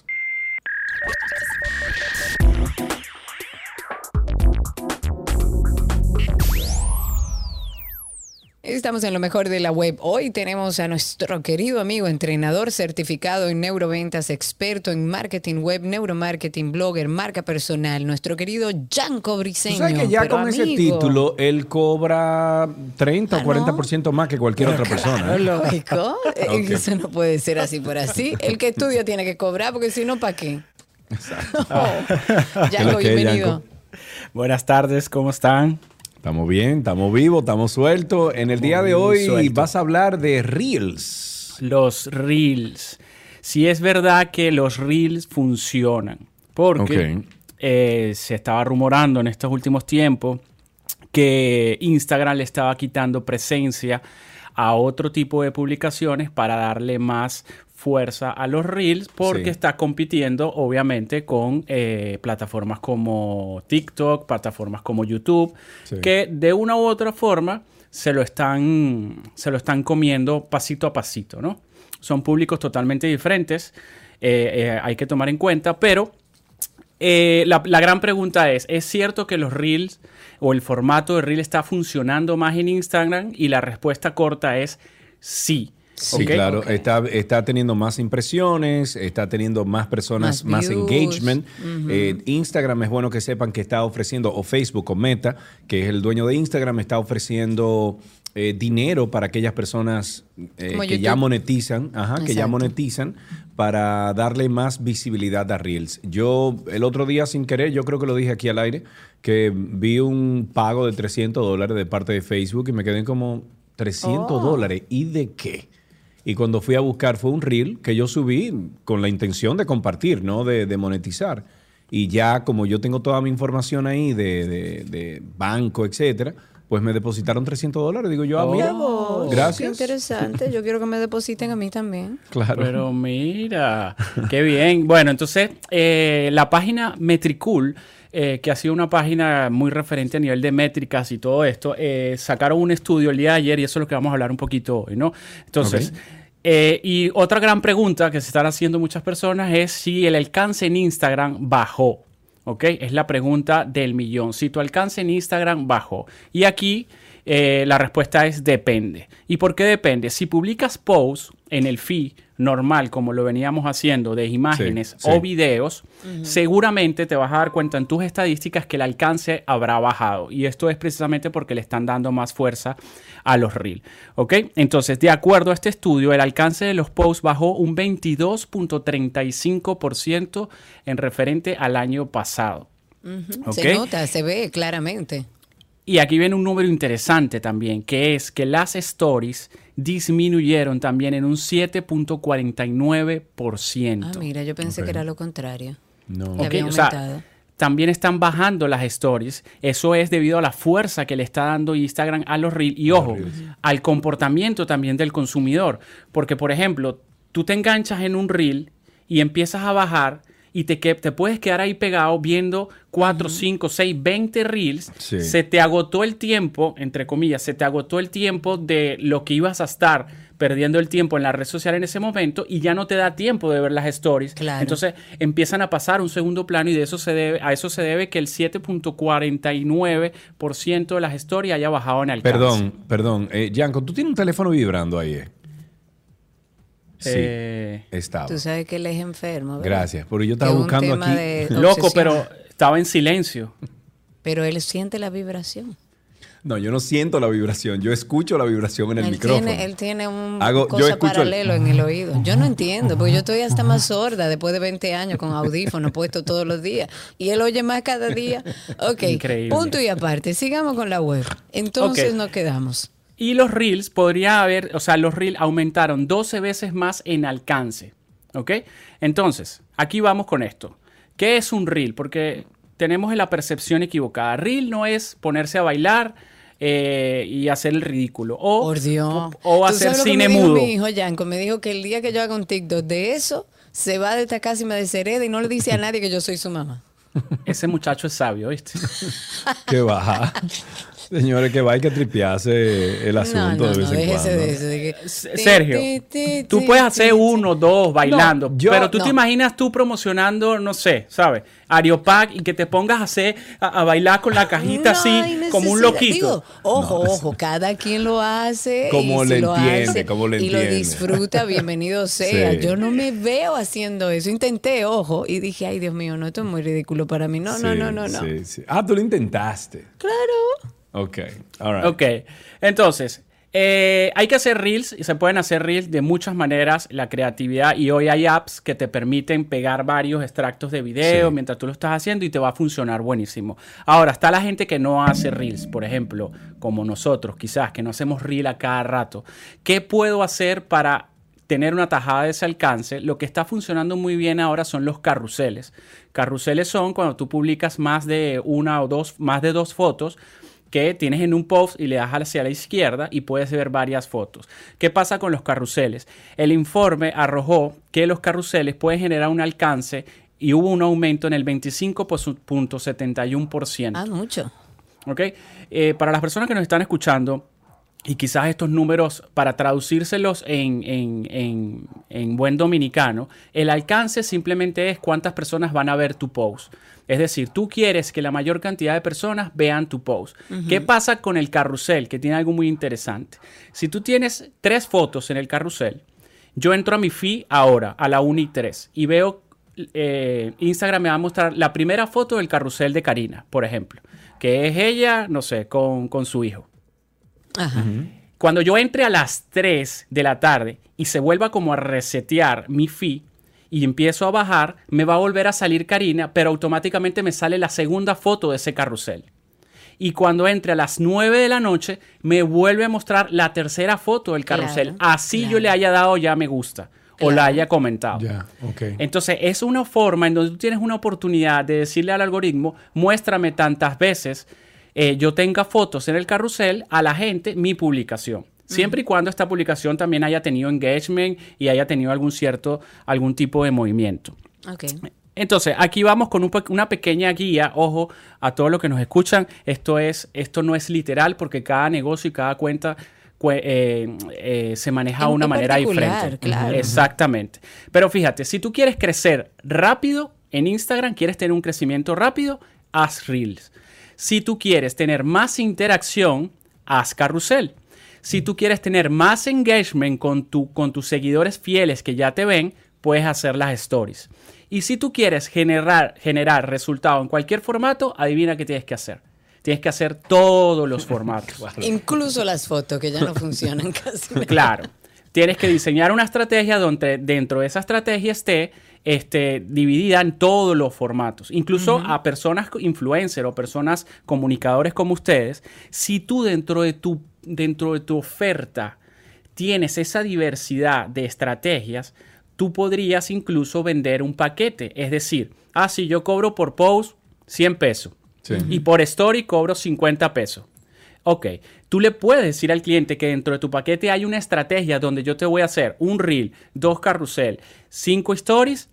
Estamos en lo mejor de la web. Hoy tenemos a nuestro querido amigo, entrenador certificado en neuroventas, experto en marketing web, neuromarketing, blogger, marca personal, nuestro querido Janko Tú Briseño. sabes que ya Pero, con ese título él cobra 30 Ah, o ¿no? 40% más que cualquier otra [LAUGHS] persona. Claro, ¿eh? lógico. [LAUGHS] Ok. Eso no puede ser así por así. El que estudia tiene que cobrar, porque si no, ¿para qué? Janko, [LAUGHS] Ok, bienvenido. Janko. Buenas tardes, ¿cómo están? Estamos bien, estamos vivos, estamos sueltos. En el día de hoy suelto. vas a hablar de Reels. Los reels. Sí es verdad que los reels funcionan, porque eh, se estaba rumorando en estos últimos tiempos que Instagram le estaba quitando presencia a otro tipo de publicaciones para darle más fuerza a los reels porque Sí. está compitiendo obviamente con eh, plataformas como TikTok, plataformas como YouTube, Sí. que de una u otra forma se lo están, se lo están comiendo pasito a pasito, ¿no? Son públicos totalmente diferentes, eh, eh, hay que tomar en cuenta, pero eh, la, la gran pregunta es, ¿es cierto que los reels o el formato de reel está funcionando más en Instagram? Y la respuesta corta es sí. Sí, claro, está, está teniendo más impresiones, está teniendo más personas, Más engagement. Eh, Instagram es bueno que sepan que está ofreciendo, o Facebook o Meta, que es el dueño de Instagram, está ofreciendo eh, dinero para aquellas personas eh, que ya monetizan, ajá, que ya monetizan para darle más visibilidad a Reels. Yo el otro día sin querer, yo creo que lo dije aquí al aire, que vi un pago de 300 dólares de parte de Facebook y me quedé como 300 Oh. dólares. ¿Y de qué? Y cuando fui a buscar fue un reel que yo subí con la intención de compartir, ¿no? De, de monetizar. Y ya como yo tengo toda mi información ahí de, de- de banco, etcétera, pues me depositaron 300 dólares. Digo yo, ah, mira, Oh, Qué gracias. interesante. Yo quiero que me depositen a mí también. [LAUGHS] Claro. Pero mira, qué bien. Bueno, entonces eh, la página Metricool, eh, que ha sido una página muy referente a nivel de métricas y todo esto, eh, sacaron un estudio el día de ayer y eso es lo que vamos a hablar un poquito hoy, ¿no? Entonces, eh, y otra gran pregunta que se están haciendo muchas personas es si el alcance en Instagram bajó. ¿Ok? Es la pregunta del millón. Si tu alcance en Instagram bajó. Y aquí la respuesta es depende. ¿Y por qué depende? Si publicas posts en el feed normal, como lo veníamos haciendo, de imágenes Sí, o sí. videos, seguramente te vas a dar cuenta en tus estadísticas que el alcance habrá bajado. Y esto es precisamente porque le están dando más fuerza a los reels. ¿Ok? Entonces, de acuerdo a este estudio, el alcance de los posts bajó un 22.35% en referente al año pasado. Se nota, se ve claramente. Y aquí viene un número interesante también, que es que las stories disminuyeron también en un 7.49%. Ah, mira, yo pensé que era lo contrario. No. Que Ok, había o sea, también están bajando las stories. Eso es debido a la fuerza que le está dando Instagram a los reels. Y ojo, al comportamiento también del consumidor. Porque, por ejemplo, tú te enganchas en un reel y empiezas a bajar y te, que- te puedes quedar ahí pegado viendo 4, 5, 6, 20 reels. Sí. Se te agotó el tiempo, entre comillas, se te agotó el tiempo de lo que ibas a estar perdiendo el tiempo en la red social en ese momento y ya no te da tiempo de ver las stories. Claro. Entonces empiezan a pasar un segundo plano y de eso se debe, a eso se debe que el 7.49% de las stories haya bajado en alcance. Perdón, perdón. Eh, Yanko, tú tienes un teléfono vibrando ahí, ¿eh? Sí, Eh, estaba. Tú sabes que él es enfermo. ¿verdad? Gracias, porque yo estaba es buscando aquí. [LAUGHS] Loco, pero estaba en silencio. Pero él siente la vibración. No, yo no siento la vibración, yo escucho la vibración en el él, micrófono. tiene, él tiene un Hago- yo cosa escucho el- paralelo en el oído. Yo no entiendo, porque yo estoy hasta más sorda después de 20 años con audífonos puestos todos los días. Y él oye más cada día. Ok, Increíble. punto y aparte. Sigamos con la web. Entonces Ok. nos quedamos. Y los reels podría haber, o sea, los reels aumentaron 12 veces más en alcance. ¿Ok? Entonces, aquí vamos con esto. ¿Qué es un reel? Porque tenemos la percepción equivocada. Reel no es ponerse a bailar eh, y hacer el ridículo. O, Por Dios. O, o ¿Tú hacer sabes lo que cine me dijo mudo. Mi hijo Yanko me dijo que el día que yo haga un TikTok de eso, se va de esta casa y me deshereda y no le dice a nadie que yo soy su mamá. Ese muchacho es sabio, ¿viste? [LAUGHS] Que baja. Señores, que va, hay que tripearse el asunto no, de vez no, en cuando. de eso. de que- S- Sergio, tú puedes hacer uno, dos bailando, yo- pero tú no. te imaginas tú promocionando, no sé, ¿sabes? Areopac y que te pongas a hacer, a, a bailar con la cajita No así, como un loquito. Digo, ojo, ojo, cada quien lo hace. Como y le lo entiende, hace como le Y lo entiende. disfruta, bienvenido [LAUGHS] sea. Sí. Yo no me veo haciendo eso. Intenté, ojo, y dije, ay, Dios mío, no, esto es muy ridículo para mí. No, no, Sí, no, no, no. sí, sí. Ah, tú lo intentaste. Claro. Ok, all right. Ok, entonces, eh, hay que hacer reels y se pueden hacer reels de muchas maneras, la creatividad y hoy hay apps que te permiten pegar varios extractos de video Sí. mientras tú lo estás haciendo y te va a funcionar buenísimo. Ahora, está la gente que no hace reels, por ejemplo, como nosotros quizás, que no hacemos reel a cada rato. ¿Qué puedo hacer para tener una tajada de ese alcance? Lo que está funcionando muy bien ahora son los carruseles. Carruseles son cuando tú publicas más de una o dos, más de dos fotos que tienes en un post y le das hacia la izquierda y puedes ver varias fotos. ¿Qué pasa con los carruseles? El informe arrojó que los carruseles pueden generar un alcance y hubo un aumento en el 25.71%. Ah, mucho. ¿ok? Eh, para las personas que nos están escuchando, y quizás estos números, para traducírselos en, en- en- en buen dominicano, el alcance simplemente es cuántas personas van a ver tu post. Es decir, tú quieres que la mayor cantidad de personas vean tu post. ¿Qué pasa con el carrusel? Que tiene algo muy interesante. Si tú tienes tres fotos en el carrusel, yo entro a mi feed ahora, a la 1 y 3, y veo, eh, Instagram me va a mostrar la primera foto del carrusel de Karina, por ejemplo, que es ella, no sé, con, con su hijo. Ajá. Cuando yo entre a las 3 de la tarde y se vuelva como a resetear mi feed y empiezo a bajar, me va a volver a salir Karina, pero automáticamente me sale la segunda foto de ese carrusel. Y cuando entre a las 9 de la noche, me vuelve a mostrar la tercera foto del carrusel. Claro, Así yo le haya dado ya me gusta o la haya comentado. Ya, ok. Entonces, es una forma en donde tú tienes una oportunidad de decirle al algoritmo, muéstrame tantas veces eh, yo tenga fotos en el carrusel a la gente mi publicación. Siempre y cuando esta publicación también haya tenido engagement y haya tenido algún cierto, algún tipo de movimiento. Ok. Entonces, aquí vamos con un una pequeña guía, ojo, a todos los que nos escuchan, esto, es, esto no es literal porque cada negocio y cada cuenta cue- eh, eh, se maneja de una manera diferente. claro. Exactamente. Pero fíjate, si tú quieres crecer rápido en Instagram, quieres tener un crecimiento rápido, haz Reels. Si tú quieres tener más interacción, haz carrusel. Si tú quieres tener más engagement con, tu, con tus seguidores fieles que ya te ven, puedes hacer las stories. Y si tú quieres generar, generar resultado en cualquier formato, adivina qué tienes que hacer. Tienes que hacer todos los formatos. [LAUGHS] Incluso las fotos que ya no funcionan [LAUGHS] casi. Claro. Tienes que diseñar una estrategia donde dentro de esa estrategia esté este, dividida en todos los formatos. Incluso a personas influencer o personas comunicadores como ustedes, si tú dentro de tu, dentro de tu oferta tienes esa diversidad de estrategias, tú podrías incluso vender un paquete. Es decir, ah, si yo cobro por post 100 pesos Sí. y por story cobro 50 pesos. Ok, tú le puedes decir al cliente que dentro de tu paquete hay una estrategia donde yo te voy a hacer un reel, dos carrusel, cinco stories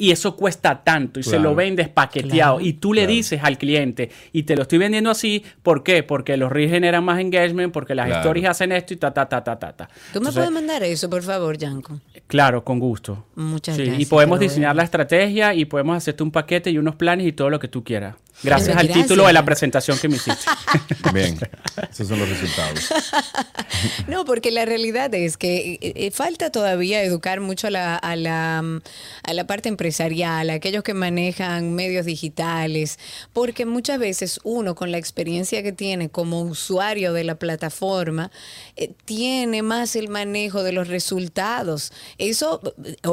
y eso cuesta tanto y se lo vendes paqueteado Claro. y tú le Claro. dices al cliente y te lo estoy vendiendo así, ¿por qué? Porque los reels generan más engagement, porque las Claro. stories hacen esto y ta ta ta ta ta ta. ¿Tú me puedes mandar eso, por favor, Yanko? Claro, con gusto. Muchas Sí, gracias. Y podemos diseñar la estrategia y podemos hacerte un paquete y unos planes y todo lo que tú quieras. Gracias al gracias. título de la presentación que me hiciste. [LAUGHS] Bien, esos son los resultados. [LAUGHS] No, porque la realidad es que eh, eh, falta todavía educar mucho a la, a, la, mm, a la parte empresarial, a aquellos que manejan medios digitales, porque muchas veces uno con la experiencia que tiene como usuario de la plataforma, eh, tiene más el manejo de los resultados. Eso,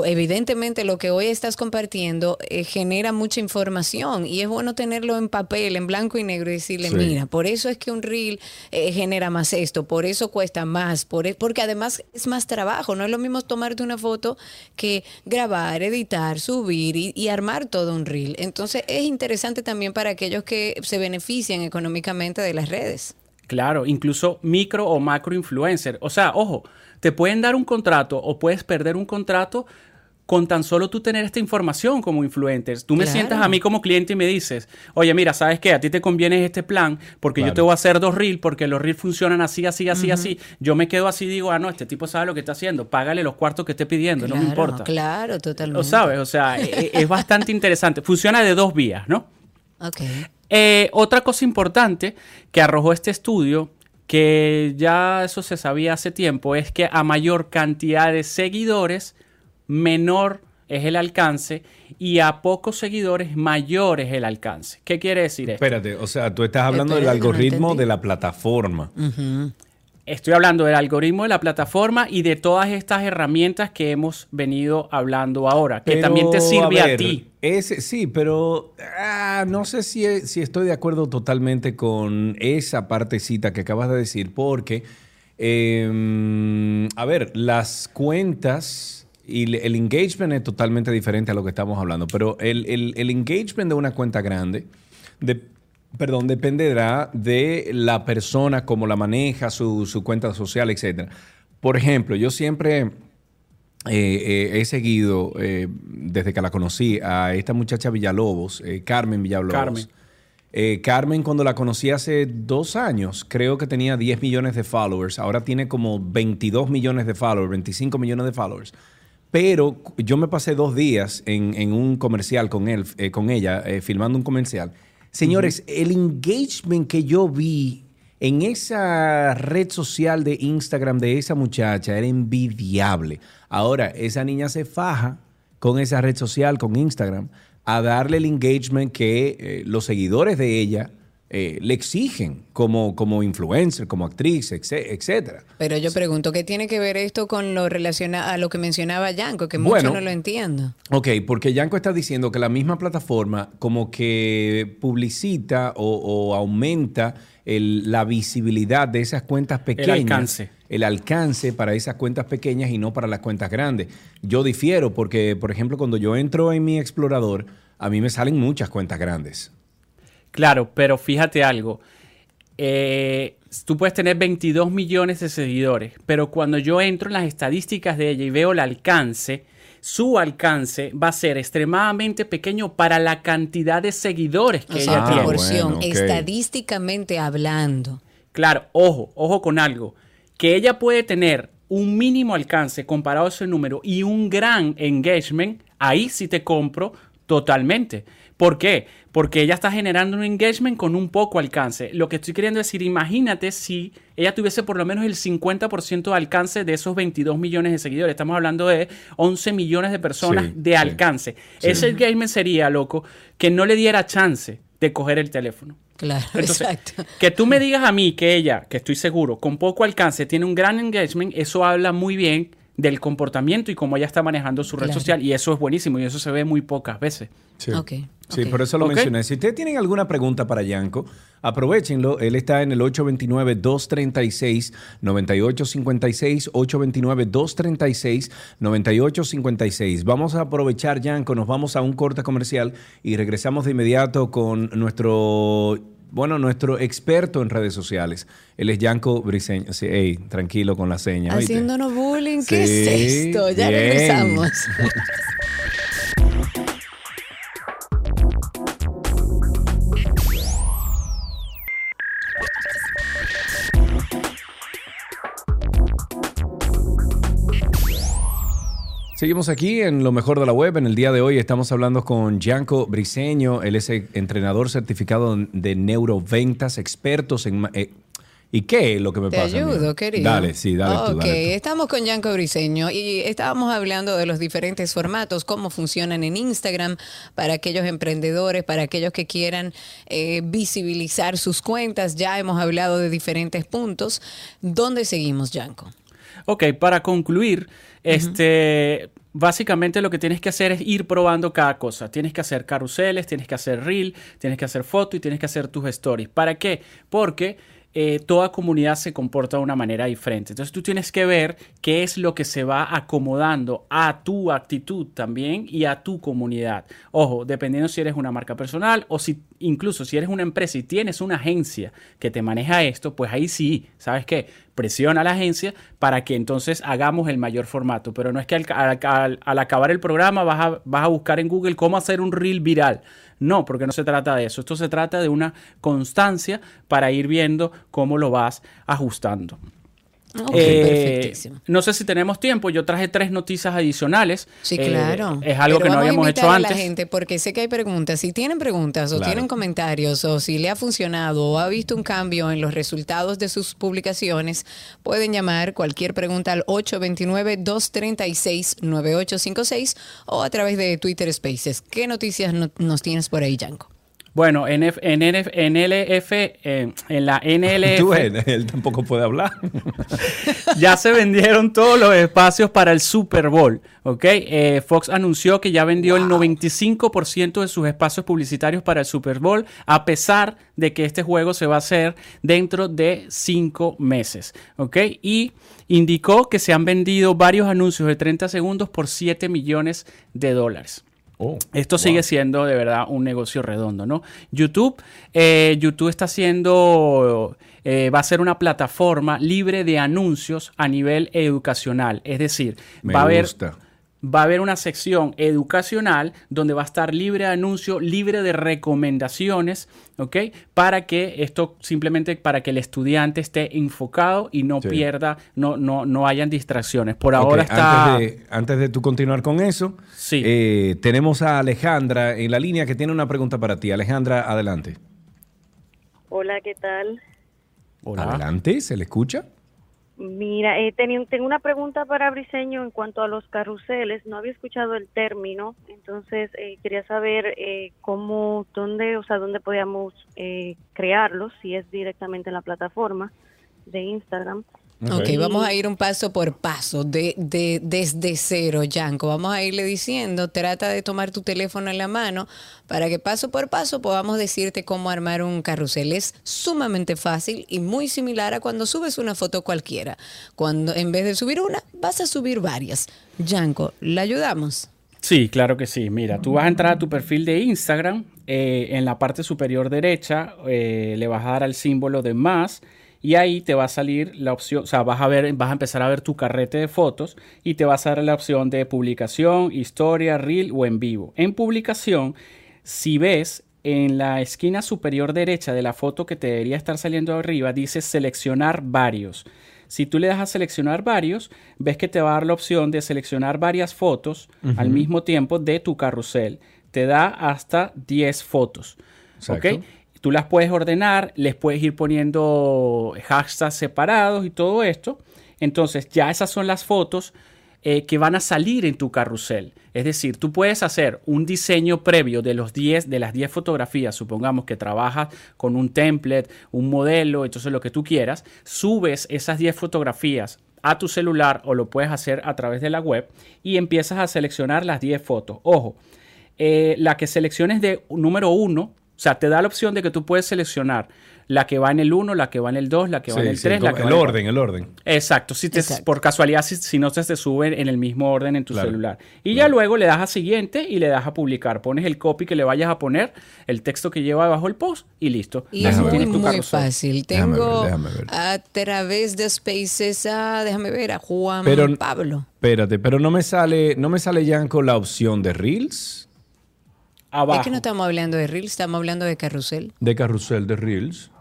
evidentemente, lo que hoy estás compartiendo eh, genera mucha información y es bueno tenerlo en papel, en blanco y negro y decirle, Sí. mira, por eso es que un reel eh, genera más esto, por eso cuesta más, por, e- porque además es más trabajo. No es lo mismo tomarte una foto que grabar, editar, subir y, y armar todo un reel. Entonces es interesante también para aquellos que se benefician económicamente de las redes. Claro, incluso micro o macro influencer. O sea, ojo, te pueden dar un contrato o puedes perder un contrato con tan solo tú tener esta información como influencers. Tú me Claro. sientas a mí como cliente y me dices, oye, mira, ¿sabes qué? A ti te conviene este plan porque yo te voy a hacer dos reels porque los reels funcionan así, así, así, así. Yo me quedo así y digo, ah, no, este tipo sabe lo que está haciendo. Págale los cuartos que esté pidiendo, no me importa. Claro, totalmente. Lo sabes, o sea, e- e- es bastante interesante. Funciona de dos vías, ¿no? Ok. Eh, otra cosa importante que arrojó este estudio, que ya eso se sabía hace tiempo, es que a mayor cantidad de seguidores, menor es el alcance y a pocos seguidores, mayor es el alcance. ¿Qué quiere decir esto? Espérate, o sea, tú estás hablando del Espérate, algoritmo de la plataforma. Estoy hablando del algoritmo de la plataforma y de todas estas herramientas que hemos venido hablando ahora, que Pero, también te sirve a, ver, ti. ese- sí, pero ah, no sé si, si estoy de acuerdo totalmente con esa partecita que acabas de decir, porque, eh, a ver, las cuentas y el engagement es totalmente diferente a lo que estamos hablando, pero el, el- el engagement de una cuenta grande de- perdón, dependerá de la persona, cómo la maneja, su, su cuenta social, etc. Por ejemplo, yo siempre eh, eh, he seguido, eh, desde que la conocí, a esta muchacha Villalobos, Carmen Villalobos. Carmen. Carmen, cuando la conocí hace dos años, creo que tenía 10 millones de followers. Ahora tiene como 22 millones de followers, 25 millones de followers. Pero yo me pasé dos días en, en un comercial con él, eh, con ella, eh, filmando un comercial. Señores, el engagement que yo vi en esa red social de Instagram de esa muchacha era envidiable. Ahora, esa niña se faja con esa red social, con Instagram, a darle el engagement que eh, los seguidores de ella eh, le exigen como, como influencer, como actriz, etc- etcétera. Pero yo pregunto, ¿qué tiene que ver esto con lo relacionado a lo que mencionaba Yanko? Que mucho Bueno. no lo entiendo. Ok, porque Yanko está diciendo que la misma plataforma como que publicita o, o aumenta el- la visibilidad de esas cuentas pequeñas. alcance. El alcance para esas cuentas pequeñas y no para las cuentas grandes. Yo difiero porque, por ejemplo, cuando yo entro en mi explorador, a mí me salen muchas cuentas grandes. Claro, pero fíjate algo. Eh, tú puedes tener 22 millones de seguidores, pero cuando yo entro en las estadísticas de ella y veo el alcance, su alcance va a ser extremadamente pequeño para la cantidad de seguidores que O ella sea, Ah, tiene. proporción, bueno, ok. estadísticamente hablando. Claro, ojo, ojo con algo. Que ella puede tener un mínimo alcance comparado a ese número y un gran engagement, ahí sí te compro totalmente. ¿Por qué? Porque ella está generando un engagement con un poco alcance. Lo que estoy queriendo decir, imagínate si ella tuviese por lo menos el 50% de alcance de esos 22 millones de seguidores. Estamos hablando de 11 millones de personas Sí, de alcance. Sí. Ese engagement sería, loco, que no le diera chance de coger el teléfono. Claro, [LAUGHS] Entonces, exacto. que tú me digas a mí que ella, que estoy seguro, con poco alcance, tiene un gran engagement, eso habla muy bien del comportamiento y cómo ella está manejando su red Claro. social. Y eso es buenísimo y eso se ve muy pocas veces. Sí. Por eso lo mencioné. Si ustedes tienen alguna pregunta para Yanko, aprovechenlo. Él está en el 829-236-9856, 829-236-9856. Vamos a aprovechar, Yanko, nos vamos a un corte comercial y regresamos de inmediato con nuestro... Bueno, nuestro experto en redes sociales. Él es Yanko Briseño. Sí, tranquilo con la seña. Haciéndonos bullying, ¿qué Sí, es esto? Ya bien. regresamos. [LAUGHS] Seguimos aquí en lo mejor de la web. En el día de hoy estamos hablando con Gianco Briseño. Él es entrenador certificado de neuroventas, expertos en... eh, ¿Y qué es lo que me Te pasa? mí? ayudo, querido. Dale, sí, dale tú, Ok, dale tú. estamos con Yanko Briseño y estábamos hablando de los diferentes formatos, cómo funcionan en Instagram para aquellos emprendedores, para aquellos que quieran eh, visibilizar sus cuentas. Ya hemos hablado de diferentes puntos. ¿Dónde seguimos, Yanko? Ok, para concluir, este, básicamente lo que tienes que hacer es ir probando cada cosa. Tienes que hacer carruseles, tienes que hacer reel, tienes que hacer foto y tienes que hacer tus stories. ¿Para qué? Porque eh, toda comunidad se comporta de una manera diferente. Entonces tú tienes que ver qué es lo que se va acomodando a tu actitud también y a tu comunidad. Ojo, dependiendo si eres una marca personal o si incluso si eres una empresa y tienes una agencia que te maneja esto, pues ahí sí, ¿sabes qué? Presiona a la agencia para que entonces hagamos el mayor formato. Pero no es que al, acabar el programa a, vas a buscar en Google cómo hacer un reel viral. No, porque no se trata de eso. Esto se trata de una constancia para ir viendo cómo lo vas ajustando. Ok, Eh, perfectísimo. no sé si tenemos tiempo. Yo traje tres noticias adicionales. Sí, Eh, claro. es algo Pero que no habíamos hecho a antes. la gente porque sé que hay preguntas. Si tienen preguntas o Claro. tienen comentarios o si le ha funcionado o ha visto un cambio en los resultados de sus publicaciones, pueden llamar cualquier pregunta al 829-236-9856 o a través de Twitter Spaces. ¿Qué noticias no- nos tienes por ahí, Yanko? Bueno, en, F- en, LF, eh, en la NLF, [LAUGHS] Tú, él, él tampoco puede hablar. [LAUGHS] ya se vendieron todos los espacios para el Super Bowl, ¿ok? Eh, Fox anunció que ya vendió el 95% de sus espacios publicitarios para el Super Bowl, a pesar de que este juego se va a hacer dentro de cinco meses, ¿ok? Y indicó que se han vendido varios anuncios de 30 segundos por 7 millones de dólares. Oh, Esto sigue siendo de verdad un negocio redondo, ¿no? YouTube, eh, YouTube está haciendo, eh, va a ser una plataforma libre de anuncios a nivel educacional. Es decir, Me va a haber. Va a haber una sección educacional donde va a estar libre de anuncio, libre de recomendaciones, ¿ok? Para que esto simplemente para que el estudiante esté enfocado y no Sí. pierda, no, no, no hayan distracciones. Por ahora está. Antes de, antes de tú continuar con eso, Sí. eh, tenemos a Alejandra en la línea que tiene una pregunta para ti. Alejandra, adelante. Hola, ¿qué tal? Hola. Adelante, ¿se le escucha? Mira, eh, tenía- tengo una pregunta para Briseño en cuanto a los carruseles. No había escuchado el término, entonces eh, quería saber eh, cómo, dónde, o sea, dónde podíamos eh, crearlos, si es directamente en la plataforma de Instagram. Ok, vamos a ir un paso por paso, de, de, desde cero, Yanko. Vamos a irle diciendo, trata de tomar tu teléfono en la mano para que paso por paso podamos decirte cómo armar un carrusel. Es sumamente fácil y muy similar a cuando subes una foto cualquiera. Cuando en vez de subir una, vas a subir varias. Yanko, ¿la ayudamos? Sí, claro que sí. Mira, tú vas a entrar a tu perfil de Instagram. eh, en la parte superior derecha eh, le vas a dar al símbolo de más y ahí te va a salir la opción, o sea, vas a ver, vas a empezar a ver tu carrete de fotos y te vas a dar la opción de publicación, historia, reel o en vivo. En publicación, si ves en la esquina superior derecha de la foto que te debería estar saliendo arriba, dice seleccionar varios. Si tú le das a seleccionar varios, ves que te va a dar la opción de seleccionar varias fotos al mismo tiempo de tu carrusel. Te da hasta 10 fotos. Exacto. Tú las puedes ordenar, les puedes ir poniendo hashtags separados y todo esto. Entonces ya esas son las fotos eh, que van a salir en tu carrusel. Es decir, tú puedes hacer un diseño previo de, los 10, de las 10 fotografías. Supongamos que trabajas con un template, un modelo, entonces lo que tú quieras. Subes esas 10 fotografías a tu celular o lo puedes hacer a través de la web y empiezas a seleccionar las 10 fotos. Ojo, eh, la que selecciones de número 1, o sea, te da la opción de que tú puedes seleccionar la que va en el 1, la que va en el 2, la que va en el sí, 3, la que el va en orden, el orden. Exacto, si te, Exacto. por casualidad, si, si no se te sube en el mismo orden en tu Claro. celular. Y ya luego le das a siguiente y le das a publicar. Pones el copy que le vayas a poner, el texto que lleva debajo el post y listo. Y Ya es Déjame muy, tu fácil. Déjame ver, Tengo déjame ver. a través de Spaces a, déjame ver, a Juan Pero- Pablo. Espérate, pero no me sale, no me sale ya con la opción de Reels, Abajo. Es que no estamos hablando de Reels, estamos hablando de carrusel. de carrusel de Reels.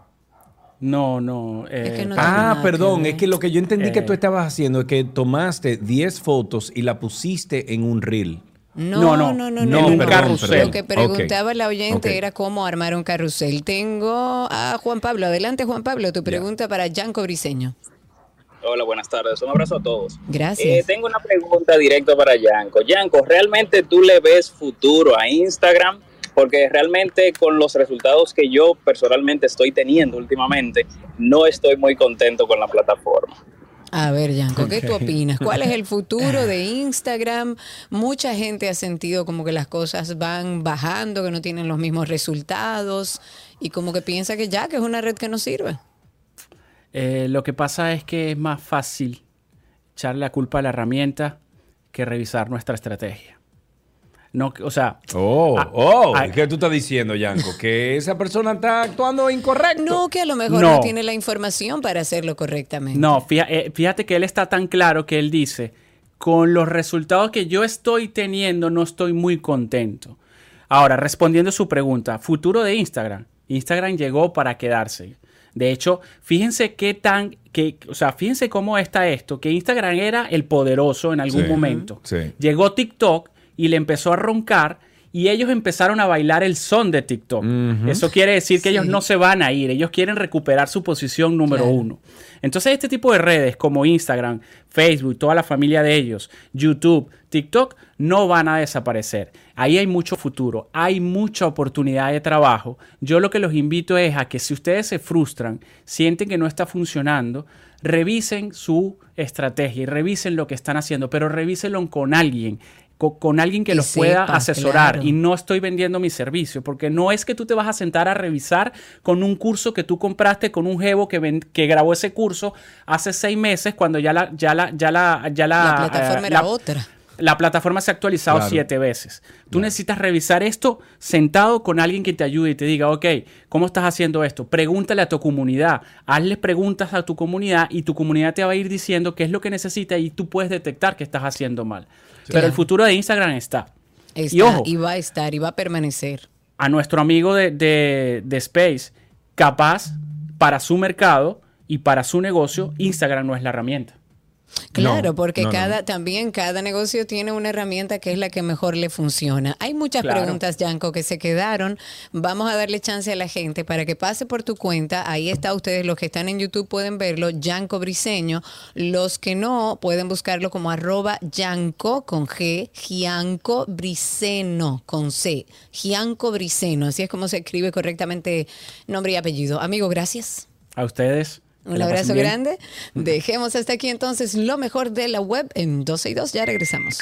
No, no. Es que eh, no Ah, que perdón, es que lo que yo entendí que Eh. tú estabas haciendo es que tomaste 10 fotos y la pusiste en un reel. No, No, no, no, no, un carrusel. Lo que preguntaba la oyente era cómo armar un carrusel. Tengo a Juan Pablo. Adelante, Juan Pablo. Tu pregunta para Yanko Briseño. Hola, buenas tardes. Un abrazo a todos. Gracias. Eh, tengo una pregunta directa para Yanko. Yanko, ¿realmente tú le ves futuro a Instagram? Porque realmente con los resultados que yo personalmente estoy teniendo últimamente, no estoy muy contento con la plataforma. A ver, Yanko, ¿qué tú opinas? ¿Cuál es el futuro de [LAUGHS] Instagram? Mucha gente ha sentido como que las cosas van bajando, que no tienen los mismos resultados y como que piensa que ya, que es una red que no sirve. Eh, lo que pasa es que es más fácil echarle la culpa a la herramienta que revisar nuestra estrategia. No, o sea, Oh, oh, ah. ¿qué tú estás diciendo, Yanko? Que esa persona está actuando incorrecto. No, que a lo mejor no, No. tiene la información para hacerlo correctamente. No, fía- eh, fíjate que él está tan claro que él dice, con los resultados que yo estoy teniendo no estoy muy contento. Ahora, respondiendo a su pregunta, futuro de Instagram. Instagram llegó para quedarse. De hecho, fíjense qué tan, que, o sea, fíjense cómo está esto, que Instagram era el poderoso en algún Sí, momento. sí. Llegó TikTok y le empezó a roncar y ellos empezaron a bailar el son de TikTok. Eso quiere decir que ellos no se van a ir, ellos quieren recuperar su posición número Claro. uno. Entonces, este tipo de redes como Instagram, Facebook, toda la familia de ellos, YouTube, TikTok, no van a desaparecer. Ahí hay mucho futuro, hay mucha oportunidad de trabajo. Yo lo que los invito es a que si ustedes se frustran, sienten que no está funcionando, revisen su estrategia y revisen lo que están haciendo, pero revísenlo con alguien. Co- Con alguien que Que los pueda sepa, asesorar claro. y no estoy vendiendo mi servicio, porque no es que tú te vas a sentar a revisar con un curso que tú compraste con un jevo que, ven- que grabó ese curso hace seis meses cuando ya la, ya la, ya la, ya la, La plataforma eh, era la- otra. la plataforma se ha actualizado Claro. siete veces. Tú necesitas revisar esto sentado con alguien que te ayude y te diga, ok, ¿cómo estás haciendo esto? Pregúntale a tu comunidad, hazle preguntas a tu comunidad y tu comunidad te va a ir diciendo qué es lo que necesita y tú puedes detectar que estás haciendo mal. Pero el futuro de Instagram está. Está, y ojo, y va a estar y va a permanecer. a nuestro amigo de, de- de Space, capaz para su mercado y para su negocio, Instagram no es la herramienta. Claro, No, porque no, no. cada también cada negocio tiene una herramienta que es la que mejor le funciona. Hay muchas Claro. preguntas, Yanko, que se quedaron. Vamos a darle chance a la gente para que pase por tu cuenta. Ahí está ustedes, los que están en YouTube pueden verlo, Yanko Briseño. Los que no pueden buscarlo como arroba Yanko con G, Gianco Briceno con C, Gianco Briceno. Así es como se escribe correctamente nombre y apellido. Amigo, gracias. A ustedes. Un abrazo grande. Dejemos hasta aquí entonces lo mejor de la web en 12 y 2. Ya regresamos.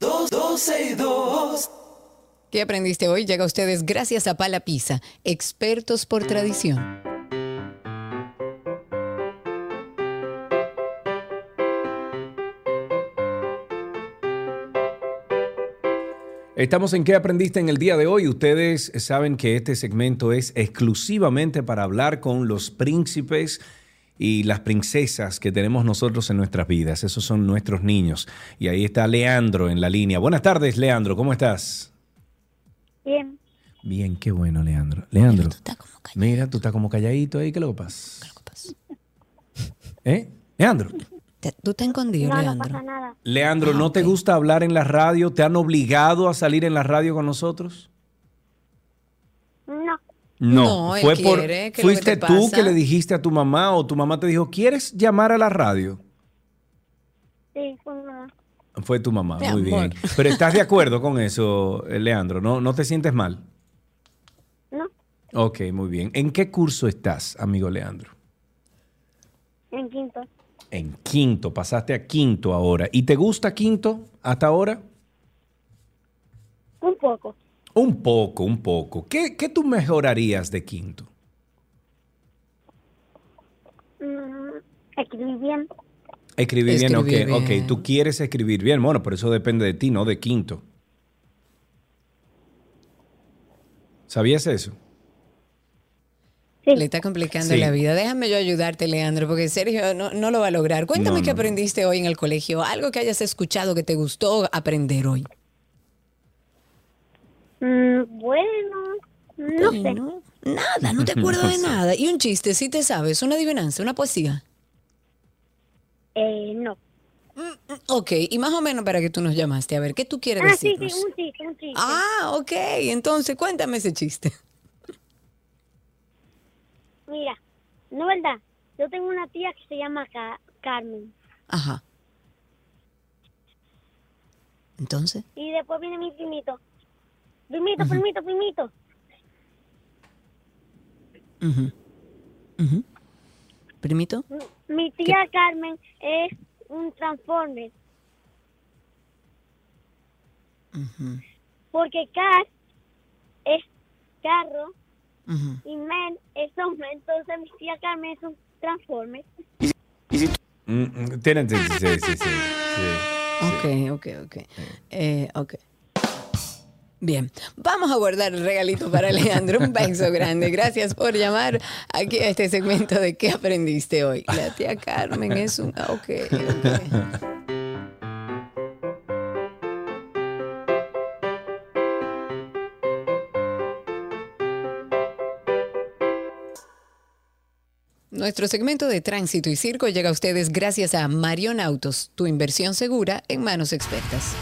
Dos, doce y dos. ¿Qué aprendiste hoy? Llega a ustedes gracias a Pala Pizza, expertos por tradición. Estamos en ¿Qué aprendiste en el día de hoy? Ustedes saben que este segmento es exclusivamente para hablar con los príncipes y las princesas que tenemos nosotros en nuestras vidas. Esos son nuestros niños. Y ahí está Leandro en la línea. Buenas tardes, Leandro. ¿Cómo estás? Bien, Bien, qué bueno, Leandro. Leandro. Mira, tú estás como calladito ahí. ¿Qué lo que pasa? ¿Eh? Leandro. Te- Tú te escondido, no, no Leandro. pasa nada. Leandro, ¿no te gusta hablar en la radio? ¿Te han obligado a salir en la radio con nosotros? No, No, él fue por quiere, ¿qué es lo que fuiste te tú pasa? que le dijiste a tu mamá o tu mamá te dijo, ¿quieres llamar a la radio? sí, fue una- Fue tu mamá, Mi muy amor. bien. Pero ¿estás de acuerdo con [LAUGHS] eso, eh, Leandro? ¿No, ¿No te sientes mal? No, Ok, muy bien. ¿En qué curso estás, amigo Leandro? en quinto. En quinto, pasaste a quinto ahora. ¿Y te gusta quinto hasta ahora? Un poco. Un poco, un poco. ¿Qué, qué tú mejorarías de quinto? Mm, escribí bien. Escribir bien, Escribir bien. ok. Tú quieres escribir bien. Bueno, pero eso depende de ti, no de quinto. ¿Sabías eso? Sí. Le está complicando Sí. la vida. Déjame yo ayudarte, Leandro, porque Sergio no, no lo va a lograr. Cuéntame No, qué no, aprendiste hoy en el colegio. Algo que hayas escuchado que te gustó aprender hoy. Mm, bueno, no sé. Bueno, nada, no te acuerdas de [LAUGHS] nada. Y un chiste, sí te sabes, una adivinanza, una poesía. Eh, no. Ok, y más o menos para que tú nos llamaste. A ver, ¿qué tú quieres Ah, sí, sí, decirnos? un chiste, un chiste. Ah, ok. Entonces, cuéntame ese chiste. Mira, no verdad. Yo tengo una tía que se llama Ca- Carmen. Ajá. Entonces, Y después viene mi primito. Primito, primito, primito. ujú, ujú. primito. Mi tía Carmen es un transformer. Porque car es carro ujú. y men es hombre. Entonces mi tía Carmen es un transformer. Mm, mm, tiene- sí, sí, sí, sí, sí. Ok, ok, ok. Eh, ok. Bien, vamos a guardar el regalito para Leandro. Un beso grande. Gracias por llamar aquí a este segmento de ¿Qué aprendiste hoy? La tía Carmen es un... Ok, ok. Nuestro segmento de tránsito y circo llega a ustedes gracias a Marion Autos, tu inversión segura en manos expertas.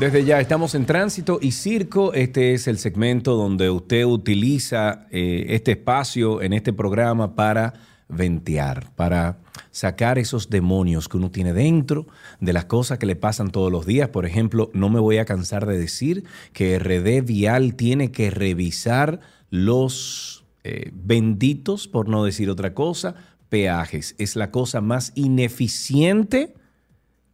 Desde ya estamos en tránsito y circo. Este es el segmento donde usted utiliza eh, este espacio en este programa para ventear, para sacar esos demonios que uno tiene dentro de las cosas que le pasan todos los días. Por ejemplo, no me voy a cansar de decir que RD Vial tiene que revisar los eh, benditos, por no decir otra cosa, peajes. Es la cosa más ineficiente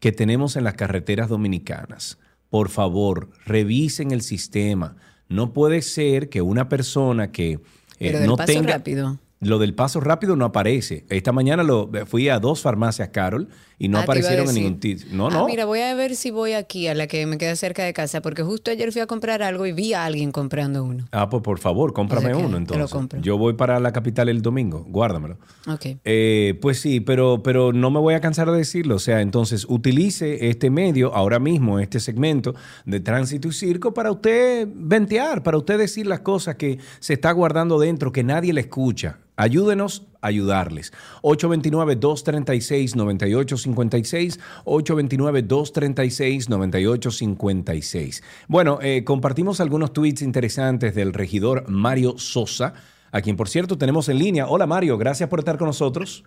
que tenemos en las carreteras dominicanas. por favor, revisen el sistema. No puede ser que una persona que eh, Pero del no paso tenga... rápido. Lo del paso rápido no aparece. Esta mañana lo, fui a dos farmacias, Carol, y no Ah, aparecieron en ningún título. No, Ah, no. mira, voy a ver si voy aquí a la que me queda cerca de casa, porque justo ayer fui a comprar algo y vi a alguien comprando uno. Ah, pues por favor, cómprame O sea que uno te lo entonces. compro. Yo voy para la capital el domingo, guárdamelo. Ok. Eh, pues sí, pero, pero no me voy a cansar de decirlo. O sea, entonces utilice este medio ahora mismo, este segmento de tránsito y circo para usted ventear, para usted decir las cosas que se está guardando dentro, que nadie le escucha. Ayúdenos ayudarles. 829-236-9856, 829-236-9856. Bueno, eh, compartimos algunos tweets interesantes del regidor Mario Sosa, a quien por cierto tenemos en línea. Hola Mario, gracias por estar con nosotros.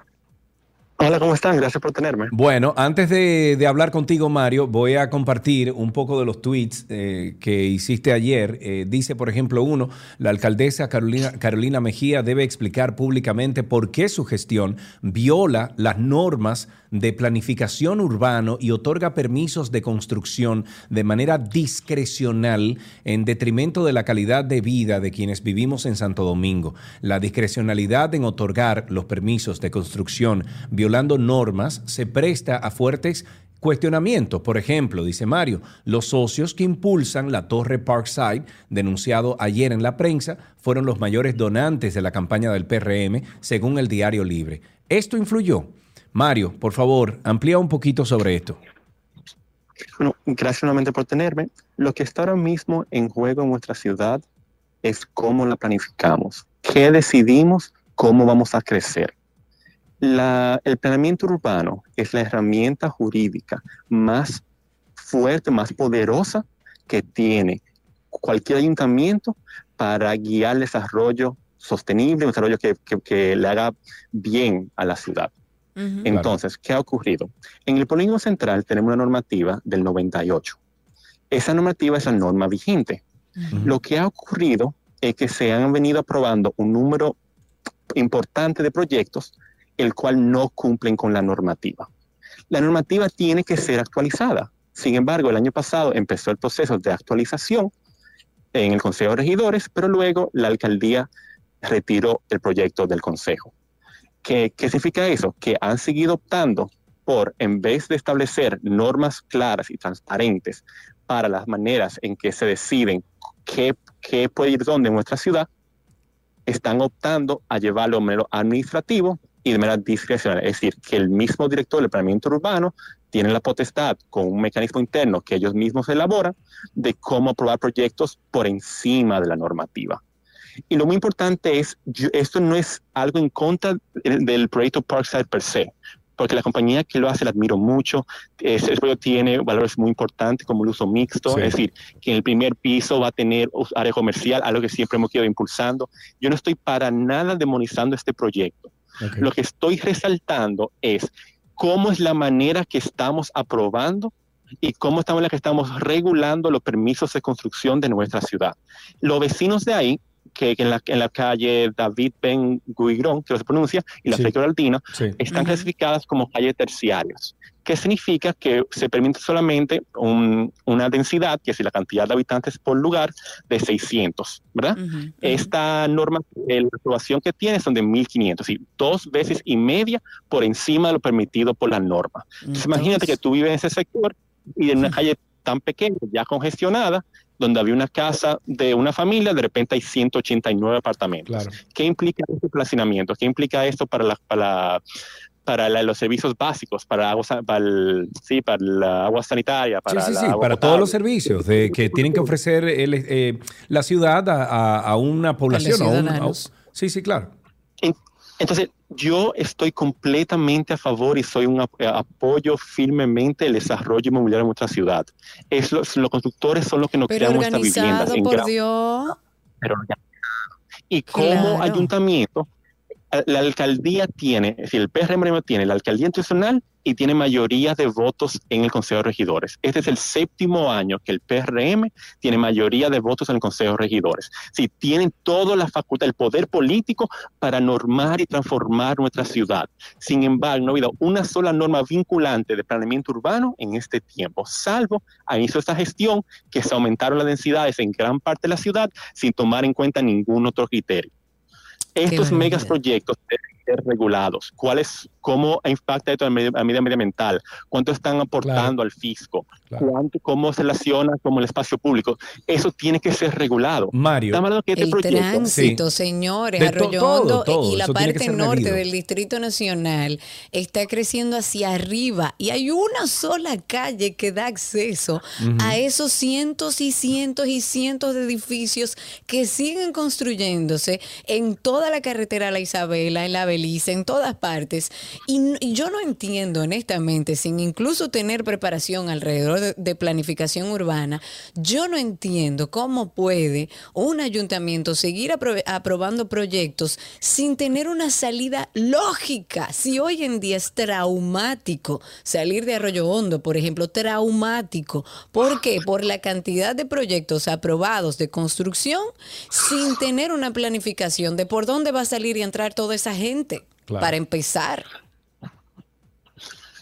Hola, ¿cómo están? Gracias por tenerme. Bueno, antes de, hablar contigo, Mario, voy a compartir un poco de los tweets eh, que hiciste ayer. Eh, dice, por ejemplo, uno, la alcaldesa Carolina, Carolina Mejía debe explicar públicamente por qué su gestión viola las normas de planificación urbano y otorga permisos de construcción de manera discrecional en detrimento de la calidad de vida de quienes vivimos en Santo Domingo. La discrecionalidad en otorgar los permisos de construcción violando normas se presta a fuertes cuestionamientos. Por ejemplo, dice Mario, los socios que impulsan la torre Parkside, denunciado ayer en la prensa, fueron los mayores donantes de la campaña del PRM, según el Diario Libre. ¿Esto influyó? Mario, por favor, amplía un poquito sobre esto. Bueno, gracias nuevamente por tenerme. Lo que está ahora mismo en juego en nuestra ciudad es cómo la planificamos, qué decidimos, cómo vamos a crecer. La- el planeamiento urbano es la herramienta jurídica más fuerte, más poderosa que tiene cualquier ayuntamiento para guiar el desarrollo sostenible, un desarrollo que, que- que le haga bien a la ciudad. Entonces, ¿qué ha ocurrido? En el polígono central tenemos una normativa del 98. Esa normativa es la norma vigente. Lo que ha ocurrido es que se han venido aprobando un número importante de proyectos el cual no cumplen con la normativa. La normativa tiene que ser actualizada. Sin embargo, el año pasado empezó el proceso de actualización en el Consejo de Regidores, pero luego la alcaldía retiró el proyecto del Consejo. ¿Qué, qué significa eso? Que han seguido optando por, en vez de establecer normas claras y transparentes para las maneras en que se deciden qué, qué puede ir dónde en nuestra ciudad, están optando a llevarlo a mero administrativo y de manera discrecional. Es decir, que el mismo director del planeamiento urbano tiene la potestad, con un mecanismo interno que ellos mismos elaboran, de cómo aprobar proyectos por encima de la normativa. Y lo muy importante es, yo- esto no es algo en contra del, proyecto Parkside per se, porque la compañía que lo hace la admiro mucho. Ese proyecto tiene valores muy importantes como el uso mixto, Sí. es decir, que en el primer piso va a tener área comercial, algo que siempre hemos ido impulsando. Yo no estoy para nada demonizando este proyecto. Lo que estoy resaltando es cómo es la manera que estamos aprobando y cómo estamos la que estamos regulando los permisos de construcción de nuestra ciudad. Los vecinos de ahí, que, que en, la, en la calle David Ben Guigrón, que se pronuncia, y la Sí. Flecha Altina, Sí. están clasificadas como calles terciarias, que significa que se permite solamente un- una densidad, que es la cantidad de habitantes por lugar, de 600, ¿verdad? Esta norma, eh, la aprobación que tiene son de 1.500, y dos veces y media por encima de lo permitido por la norma. Entonces, imagínate que tú vives en ese sector y en una calle tan pequeña, ya congestionada, donde había una casa de una familia, de repente hay 189 apartamentos. ¿Qué implica este placinamiento? ¿Qué implica esto para, la, para, la- para la- los servicios básicos, para, agua, para, el- sí, para la agua sanitaria, para sí, sí, la sí, agua para potable? todos los servicios de, que tienen que ofrecer el, eh, la ciudad a, a- a una población. a un- a un- ciudadanos. sí, sí, claro. En- Entonces, yo estoy completamente a favor y soy un ap- eh, apoyo firmemente el desarrollo inmobiliario en nuestra ciudad. Es los, los constructores son los que nos Pero crean nuestras viviendas. organizado, en por Dios. pero. Y como Claro. ayuntamiento la alcaldía tiene, es decir, el PRM tiene la alcaldía institucional y tiene mayoría de votos en el Consejo de Regidores. Este es el séptimo año que el PRM tiene mayoría de votos en el Consejo de Regidores. Si tienen toda la facultad, el poder político para normar y transformar nuestra ciudad. Sin embargo, no ha habido una sola norma vinculante de planeamiento urbano en este tiempo, salvo a inicio esta gestión que se aumentaron las densidades en gran parte de la ciudad sin tomar en cuenta ningún otro criterio. Estos megas proyectos deben ser regulados. ¿Cuál es, ¿Cómo impacta esto a medio, a medio medioambiental? ¿Cuánto están aportando al fisco? ¿Cuánto, ¿Cómo se relaciona con el espacio público? Eso tiene que ser regulado. Mario. Que este el proyecto- tránsito, señores, De to- Arroyo Hondo todo, y la parte norte medido. del Distrito Nacional está creciendo hacia arriba y hay una sola calle que da acceso Ujú. a esos cientos y cientos y cientos de edificios que siguen construyéndose en toda la carretera La Isabela, en la Belice, en todas partes. Y, yo no entiendo, honestamente, sin incluso tener preparación alrededor de, planificación urbana, yo no entiendo cómo puede un ayuntamiento seguir apro- aprobando proyectos sin tener una salida lógica. Si hoy en día es traumático salir de Arroyo Hondo, por ejemplo, traumático. ¿Por qué? Por la cantidad de proyectos aprobados de construcción sin tener una planificación de por dónde va a salir y entrar toda esa gente. Claro. Para empezar.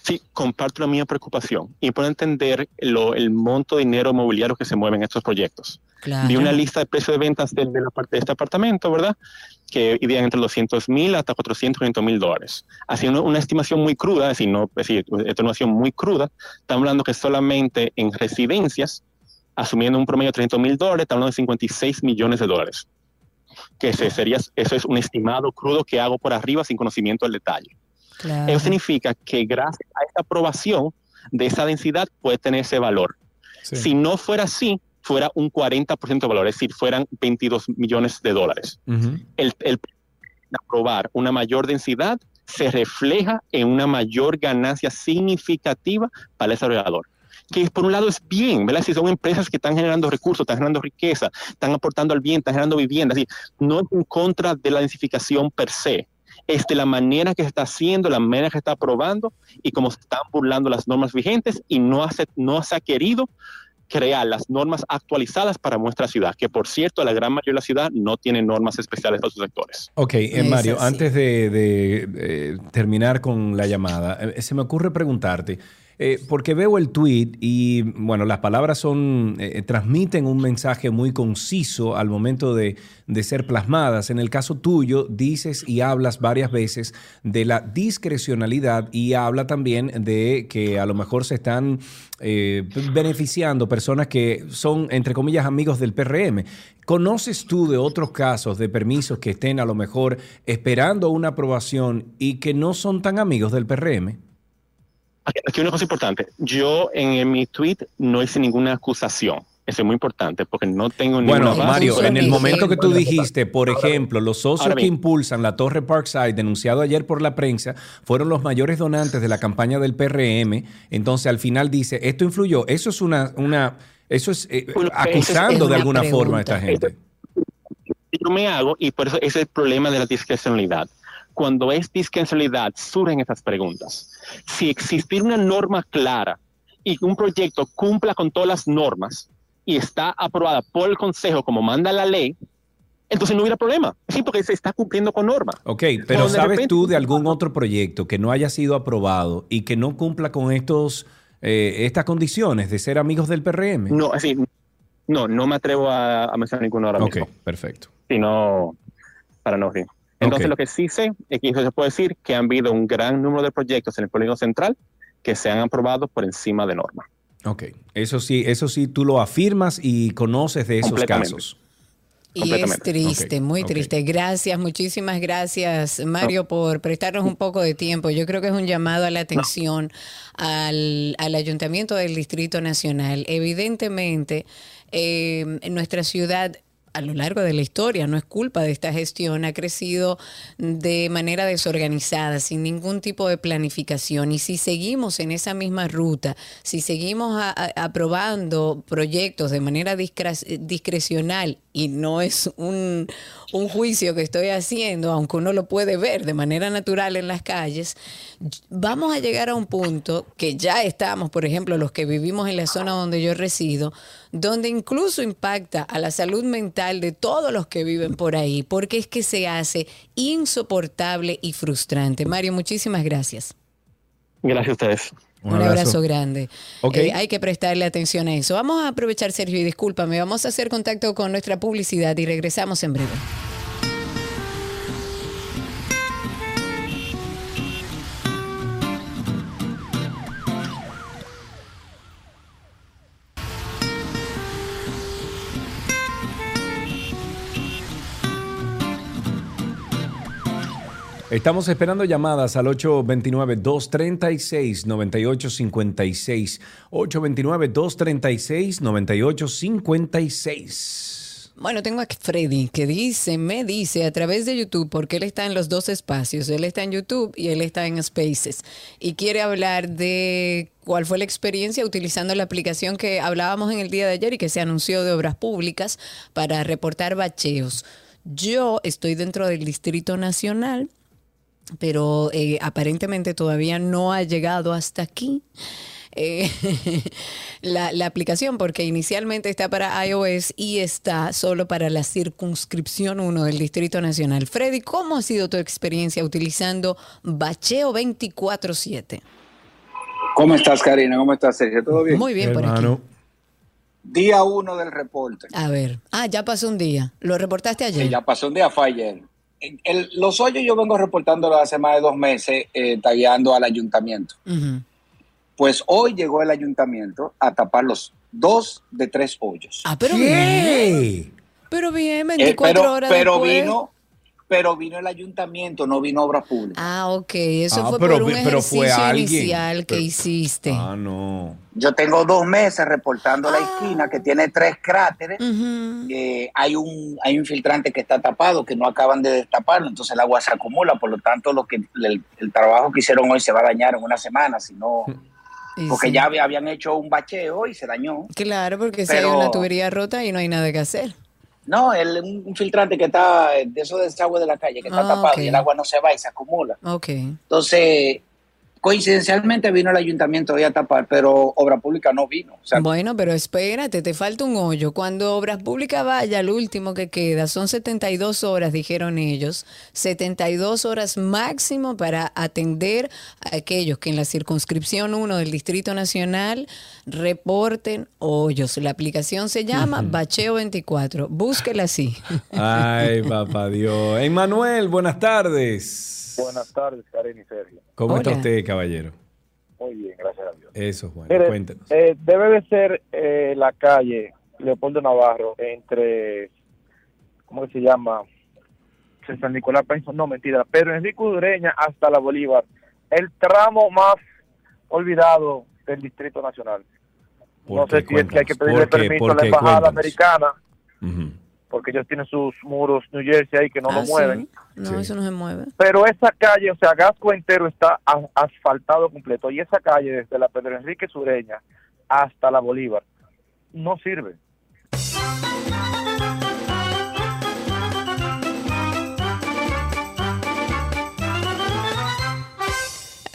Sí, comparto la misma preocupación y puedo entender lo- el monto de dinero mobiliario que se mueve en estos proyectos. Claro. Vi una lista de precios de ventas de, de la parte de este apartamento, ¿verdad? Que irían entre los 200 mil hasta 400, 500 mil dólares. Así una, una estimación muy cruda, es decir, no, es decir, una estimación muy cruda. Estamos hablando que solamente en residencias, asumiendo un promedio de 300 mil dólares, estamos hablando de 56 millones de dólares. Que ese sería, eso es un estimado crudo que hago por arriba sin conocimiento del detalle. Eso significa que gracias a esta aprobación de esa densidad puede tener ese valor. Si no fuera así, fuera un 40% de valor, es decir, fueran 22 millones de dólares. El, el aprobar una mayor densidad se refleja en una mayor ganancia significativa para el desarrollador. Que por un lado es bien, ¿verdad? Si son empresas que están generando recursos, están generando riqueza, están aportando al bien, están generando vivienda, es decir, no es en contra de la densificación per se, es de la manera que se está haciendo, la manera que se está aprobando y cómo se están burlando las normas vigentes y no, hace, no se ha querido crear las normas actualizadas para nuestra ciudad, que por cierto, la gran mayoría de la ciudad no tiene normas especiales para sus sectores. Ok, eh, Mario, antes de, de, eh, terminar con la llamada, eh, se me ocurre preguntarte, eh, porque veo el tweet y, bueno, las palabras son, eh, transmiten un mensaje muy conciso al momento de, de ser plasmadas. En el caso tuyo, dices y hablas varias veces de la discrecionalidad y habla también de que a lo mejor se están eh, beneficiando personas que son, entre comillas, amigos del PRM. ¿Conoces tú de otros casos de permisos que estén a lo mejor esperando una aprobación y que no son tan amigos del PRM? Aquí, una cosa importante. Yo en, en mi tweet no hice ninguna acusación. Eso es muy importante porque no tengo Bueno, ninguna base. Mario, en el momento que tú Bueno, dijiste, por ejemplo, los socios que impulsan la Torre Parkside, denunciado ayer por la prensa, fueron los mayores donantes de la campaña del PRM. Entonces, al final dice, esto influyó. Eso es una, una eso es eh, Bueno, acusando es de una alguna pregunta. forma a esta gente. yo me hago y por eso ese es el problema de la discrecionalidad. Cuando es discrecionalidad surgen esas preguntas. Si existiera una norma clara y un proyecto cumpla con todas las normas y está aprobada por el Consejo como manda la ley, entonces no hubiera problema. Sí, porque se está cumpliendo con norma. Ok, pero ¿sabes repente- tú de algún otro proyecto que no haya sido aprobado y que no cumpla con estos, eh, estas condiciones de ser amigos del PRM? No, así, no, no me atrevo a, a mencionar ninguno ahora Ok, mismo. perfecto. Sino para no sí. Entonces lo que sí sé es que eso se puede decir que han habido un gran número de proyectos en el polígono central que se han aprobado por encima de norma. Ok, eso sí, eso sí, tú lo afirmas y conoces de esos casos. Y es triste, muy triste. Gracias, muchísimas gracias, Mario, por prestarnos un poco de tiempo. Yo creo que es un llamado a la atención al, al Ayuntamiento del Distrito Nacional. Evidentemente, eh, en nuestra ciudad a lo largo de la historia, no es culpa de esta gestión, ha crecido de manera desorganizada, sin ningún tipo de planificación. Y si seguimos en esa misma ruta, si seguimos aprobando proyectos de manera discre- discrecional, y no es un, un juicio que estoy haciendo, aunque uno lo puede ver de manera natural en las calles, vamos a llegar a un punto que ya estamos, por ejemplo, los que vivimos en la zona donde yo resido, donde incluso impacta a la salud mental de todos los que viven por ahí, porque es que se hace insoportable y frustrante. Mario, muchísimas gracias. Gracias a ustedes. Un, abrazo. grande. Ok. Eh, hay que prestarle atención a eso. Vamos a aprovechar, Sergio, y discúlpame, vamos a hacer contacto con nuestra publicidad y regresamos en breve. Estamos esperando llamadas al 829-236-9856. 829-236-9856. Bueno, tengo a Freddy que dice, me dice a través de YouTube, porque él está en los dos espacios, él está en YouTube y él está en Spaces, y quiere hablar de cuál fue la experiencia utilizando la aplicación que hablábamos en el día de ayer y que se anunció de obras públicas para reportar bacheos. Yo estoy dentro del Distrito Nacional, pero eh, aparentemente todavía no ha llegado hasta aquí. eh, [LAUGHS] la, la aplicación porque inicialmente está para iOS y está solo para la circunscripción 1 del Distrito Nacional. Freddy, ¿cómo ha sido tu experiencia utilizando Bacheo 24/7? ¿Cómo estás, Karina? ¿Cómo estás, Sergio? ¿Todo bien? Muy bien por aquí. Día uno del reporte. A ver, ah, ya pasó un día. ¿Lo reportaste ayer? Sí, ya pasó un día, fue ayer. El- los hoyos yo vengo reportando hace más de dos meses, eh, tagueando al ayuntamiento. Pues hoy llegó el ayuntamiento a tapar los dos de tres hoyos. Ah, pero bien. Pero bien, Eh, 24 pero horas pero después. vino, pero vino el ayuntamiento, no vino obras públicas. Ah, ok. Eso Ah, fue pero por un pero fue ejercicio alguien. inicial que Pero- hiciste. Ah, no. Yo tengo dos meses reportando Ah. la esquina que tiene tres cráteres. Eh, hay, un, hay un filtrante que está tapado, que no acaban de destaparlo, entonces el agua se acumula. Por lo tanto, lo que, el, el trabajo que hicieron hoy se va a dañar en una semana, si no, [LAUGHS] porque sí. ya había- habían hecho un bacheo y se dañó. Claro, porque si Pero- hay una tubería rota y no hay nada que hacer. No, el, un, filtrante que está de eso de desagüe de la calle, que está Ah, tapado y el agua no se va y se acumula. Ok. Entonces, coincidencialmente vino el ayuntamiento hoy a tapar, pero obra pública no vino. O sea, Bueno, pero espérate, te falta un hoyo. Cuando Obras Públicas vaya, lo último que queda son 72 horas, dijeron ellos. 72 horas máximo para atender a aquellos que en la circunscripción 1 del Distrito Nacional reporten hoyos. La aplicación se llama Bacheo 24. Búsquela así. Ay, papá Dios. Emmanuel, buenas tardes. Buenas tardes, Karen y Sergio. ¿Cómo está usted, caballero? Muy bien, gracias a Dios. Eso es bueno. Mire, Cuéntenos. eh, debe de ser eh, la calle Leopoldo Navarro entre, ¿cómo que se llama? San Nicolás Penson, no, mentira, Pedro Enrique Ureña hasta la Bolívar, el tramo más olvidado del Distrito Nacional. No ¿Por sé qué? si es que hay que pedirle permiso ¿Por a la embajada Cuéntanos. americana, Ujú. Porque ellos tienen sus muros New Jersey ahí que no Ah, lo ¿sí? mueven. No, Sí. eso no se mueve. Pero esa calle, o sea, Gasco entero está asfaltado completo. Y esa calle, desde la Pedro Enrique Sureña hasta la Bolívar, no sirve.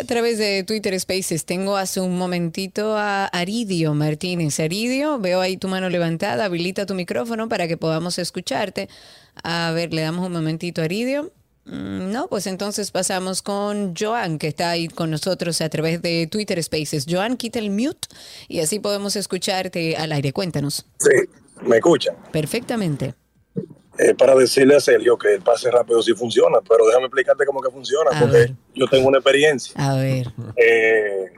A través de Twitter Spaces tengo hace un momentito a Aridio Martínez. Aridio, veo ahí tu mano levantada, habilita tu micrófono para que podamos escucharte. A ver, le damos un momentito a Aridio. Mm, No, pues entonces pasamos con Joan, que está ahí con nosotros a través de Twitter Spaces. Joan, quita el mute y así podemos escucharte al aire. Cuéntanos. Sí, me escuchan. Perfectamente. Eh, para decirle a Sergio que el pase rápido sí funciona, pero déjame explicarte cómo que funciona, A porque ver. yo tengo una experiencia. A ver. Eh,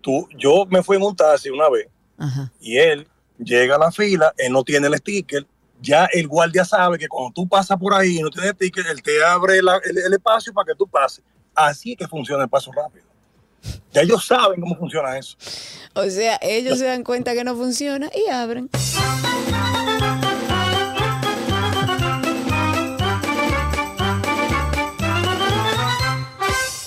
tú, yo me fui en un taxi una vez Ajá. y él llega a la fila, él no tiene el sticker, ya el guardia sabe que cuando tú pasas por ahí y no tienes sticker, él te abre la- el, el espacio para que tú pases. Así es que funciona el paso rápido. Ya ellos saben cómo funciona eso. O sea, ellos se dan cuenta que no funciona y abren.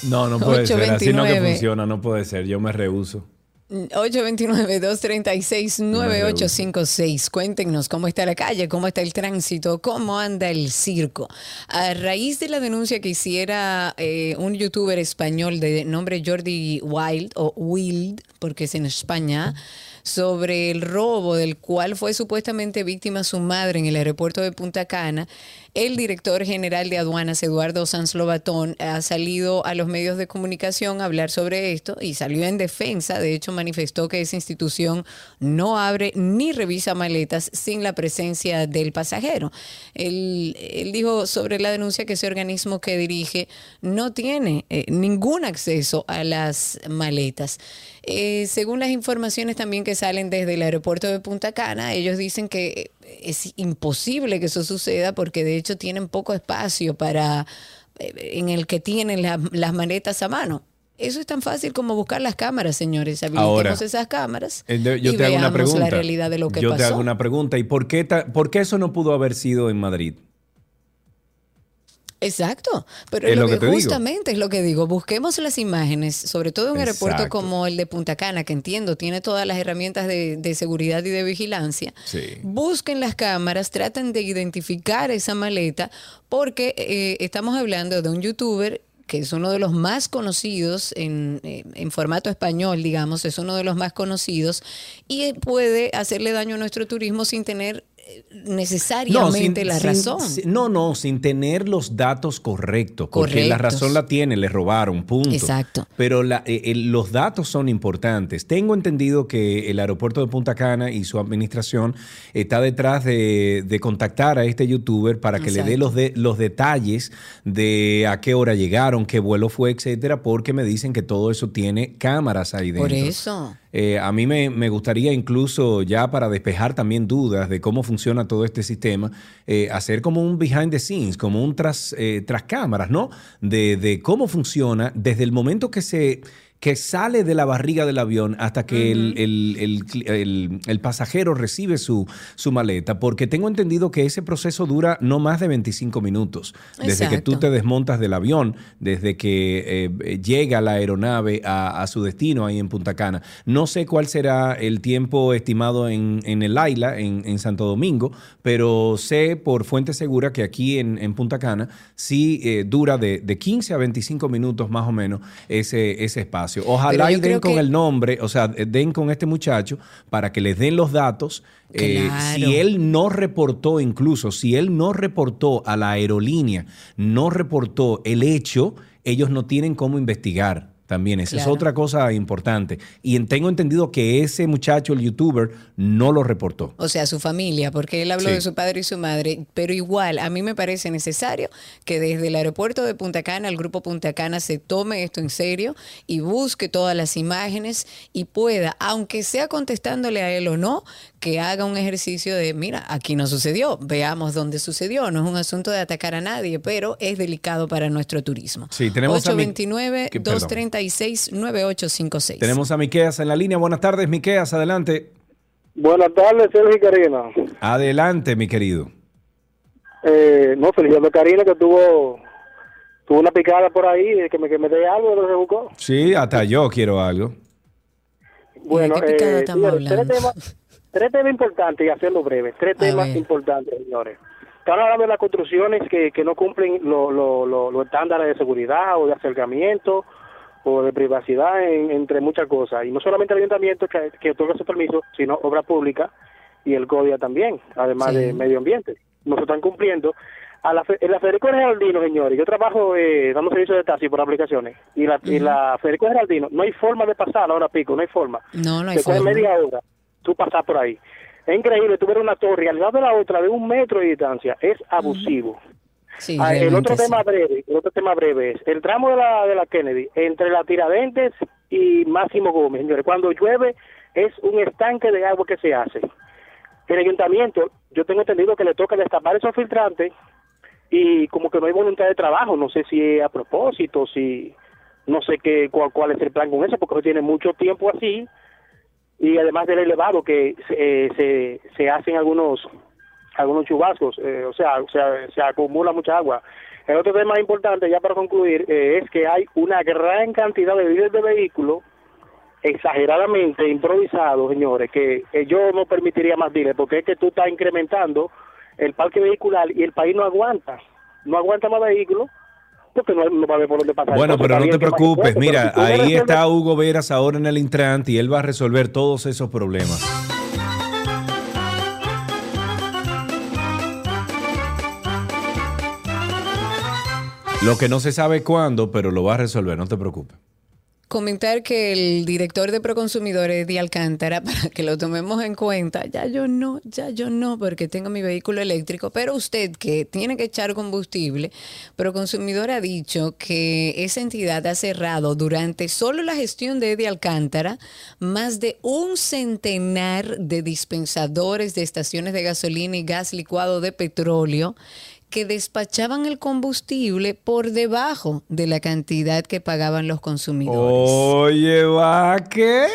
No, no puede ser. Así no que 829. funciona, no puede ser. Yo me rehuso. 829-236-9856. Cuéntenos cómo está la calle, cómo está el tránsito, cómo anda el circo. A raíz de la denuncia que hiciera eh, un youtuber español de nombre Jordi Wild, o Wild, porque es en España, sobre el robo del cual fue supuestamente víctima su madre en el aeropuerto de Punta Cana, el director general de aduanas, Eduardo Sanz Lobatón, ha salido a los medios de comunicación a hablar sobre esto y salió en defensa. De hecho, manifestó que esa institución no abre ni revisa maletas sin la presencia del pasajero. Él, él dijo sobre la denuncia que ese organismo que dirige no tiene eh, ningún acceso a las maletas. Eh, según las informaciones también que salen desde el aeropuerto de Punta Cana, ellos dicen que es imposible que eso suceda porque de hecho tienen poco espacio para eh, en el que tienen la- las maletas a mano. Eso es tan fácil como buscar las cámaras, señores. Habilitemos Ahora, esas cámaras Eh, Yo y te hago una veamos pregunta. la realidad de lo que yo pasó. te hago una pregunta. ¿Y por qué, ta- por qué eso no pudo haber sido en Madrid? Exacto, pero Es lo lo que, que te digo. justamente es lo que digo, busquemos las imágenes, sobre todo en un aeropuerto como el de Punta Cana, que entiendo tiene todas las herramientas de, de seguridad y de vigilancia. Sí. Busquen las cámaras, traten de identificar esa maleta, porque eh, estamos hablando de un youtuber que es uno de los más conocidos en, eh, en formato español, digamos, es uno de los más conocidos y eh, puede hacerle daño a nuestro turismo sin tener necesariamente la sin- razón. sin- no, no, sin tener los datos correctos. Porque la razón la tiene, le robaron, punto. Exacto. Pero la- eh, los datos son importantes. Tengo entendido que el aeropuerto de Punta Cana y su administración está detrás de, de contactar a este youtuber para que le dé los, de, los detalles de a qué hora llegaron, qué vuelo fue, etcétera, porque me dicen que todo eso tiene cámaras ahí dentro. Por eso. Eh, a mí me, me gustaría incluso ya para despejar también dudas de cómo funciona todo este sistema, eh, hacer como un behind the scenes, como un tras, eh, tras cámaras, ¿no? De, de cómo funciona desde el momento que se que sale de la barriga del avión hasta que el, el- el cli- el- el pasajero recibe su, su maleta, porque tengo entendido que ese proceso dura no más de 25 minutos, desde que tú te desmontas del avión, desde que eh, llega la aeronave a, a su destino ahí en Punta Cana. No sé cuál será el tiempo estimado en, en el Aila, en, en Santo Domingo, pero sé por fuente segura que aquí en, en Punta Cana sí eh, dura de, de 15 a 25 minutos más o menos ese, ese espacio. Ojalá y den con que- el nombre, o sea, den con este muchacho para que les den los datos. Eh, Claro. si él no reportó, incluso si él no reportó a la aerolínea, no reportó el hecho, ellos no tienen cómo investigar. También, esa es otra cosa importante. Y en- tengo entendido que ese muchacho, el youtuber, no lo reportó. O sea, su familia, porque él habló Sí. de su padre y su madre, pero igual a mí me parece necesario que desde el aeropuerto de Punta Cana, el grupo Punta Cana se tome esto en serio y busque todas las imágenes y pueda, aunque sea contestándole a él o no, que haga un ejercicio de, mira, aquí no sucedió, veamos dónde sucedió, no es un asunto de atacar a nadie, pero es delicado para nuestro turismo. Sí, tenemos a mi- que- perdón. 829-236-9856. Tenemos a Miqueas en la línea. Buenas tardes, Miqueas, adelante. Buenas tardes, Sergio y Karina. Adelante, mi querido. Eh, no, felicitando a Karina que tuvo tuvo una picada por ahí, de que me, que me dé algo lo. Sí, hasta yo quiero algo. Bueno, qué picada eh, estamos señores, tres hablando? temas, tres temas importantes y hacerlo breve. Tres A temas ver. importantes, señores. Están hablando de las construcciones que, que no cumplen lo- lo- lo- los estándares de seguridad o de acercamiento o de privacidad, en- entre muchas cosas. Y no solamente el ayuntamiento que, que otorga su permiso, sino obra pública y el CODIA también, además Sí. de medio ambiente. No se están cumpliendo. A la, en la Federico Geraldino, señores, yo trabajo eh, dando servicio de taxi por aplicaciones. Y la, y la Federico Geraldino, no hay forma de pasar a la hora pico, no hay forma. No, no hay Te forma. media hora tú pasar por ahí. Es increíble, tú ver una torre al lado de la otra de un metro de distancia. Es abusivo. Sí, Ah, el otro sí. tema breve, el otro tema breve es el tramo de la, de la Kennedy entre la Tiradentes y Máximo Gómez, señores. Cuando llueve es un estanque de agua que se hace. El ayuntamiento, yo tengo entendido que le toca destapar esos filtrantes y como que no hay voluntad de trabajo. No sé si es a propósito, si no sé qué cuál, cuál es el plan con eso, porque no tiene mucho tiempo así y además del elevado que se, eh, se, se hacen algunos algunos chubascos, eh, o sea, o sea, se acumula mucha agua. El otro tema importante, ya para concluir, eh, es que hay una gran cantidad de líderes de vehículos exageradamente improvisados, señores, que eh, yo no permitiría más diles, porque es que tú estás incrementando el parque vehicular y el país no aguanta, no aguanta más vehículos, porque no, no va a haber por dónde pasar. Bueno, Entonces, pero no te preocupes. Mira, si ahí resuelves- está Hugo Veras ahora en el Intrant y él va a resolver todos esos problemas. Lo que no se sabe cuándo, pero lo va a resolver, no te preocupes. Comentar que el director de Proconsumidores de Alcántara, [LAUGHS] para que lo tomemos en cuenta, ya yo no, ya yo no, porque tengo mi vehículo eléctrico, pero usted que tiene que echar combustible, Proconsumidor ha dicho que esa entidad ha cerrado durante solo la gestión de Eddie Alcántara más de un centenar de dispensadores de estaciones de gasolina y gas licuado de petróleo que despachaban el combustible por debajo de la cantidad que pagaban los consumidores. Oye, va, ¿qué?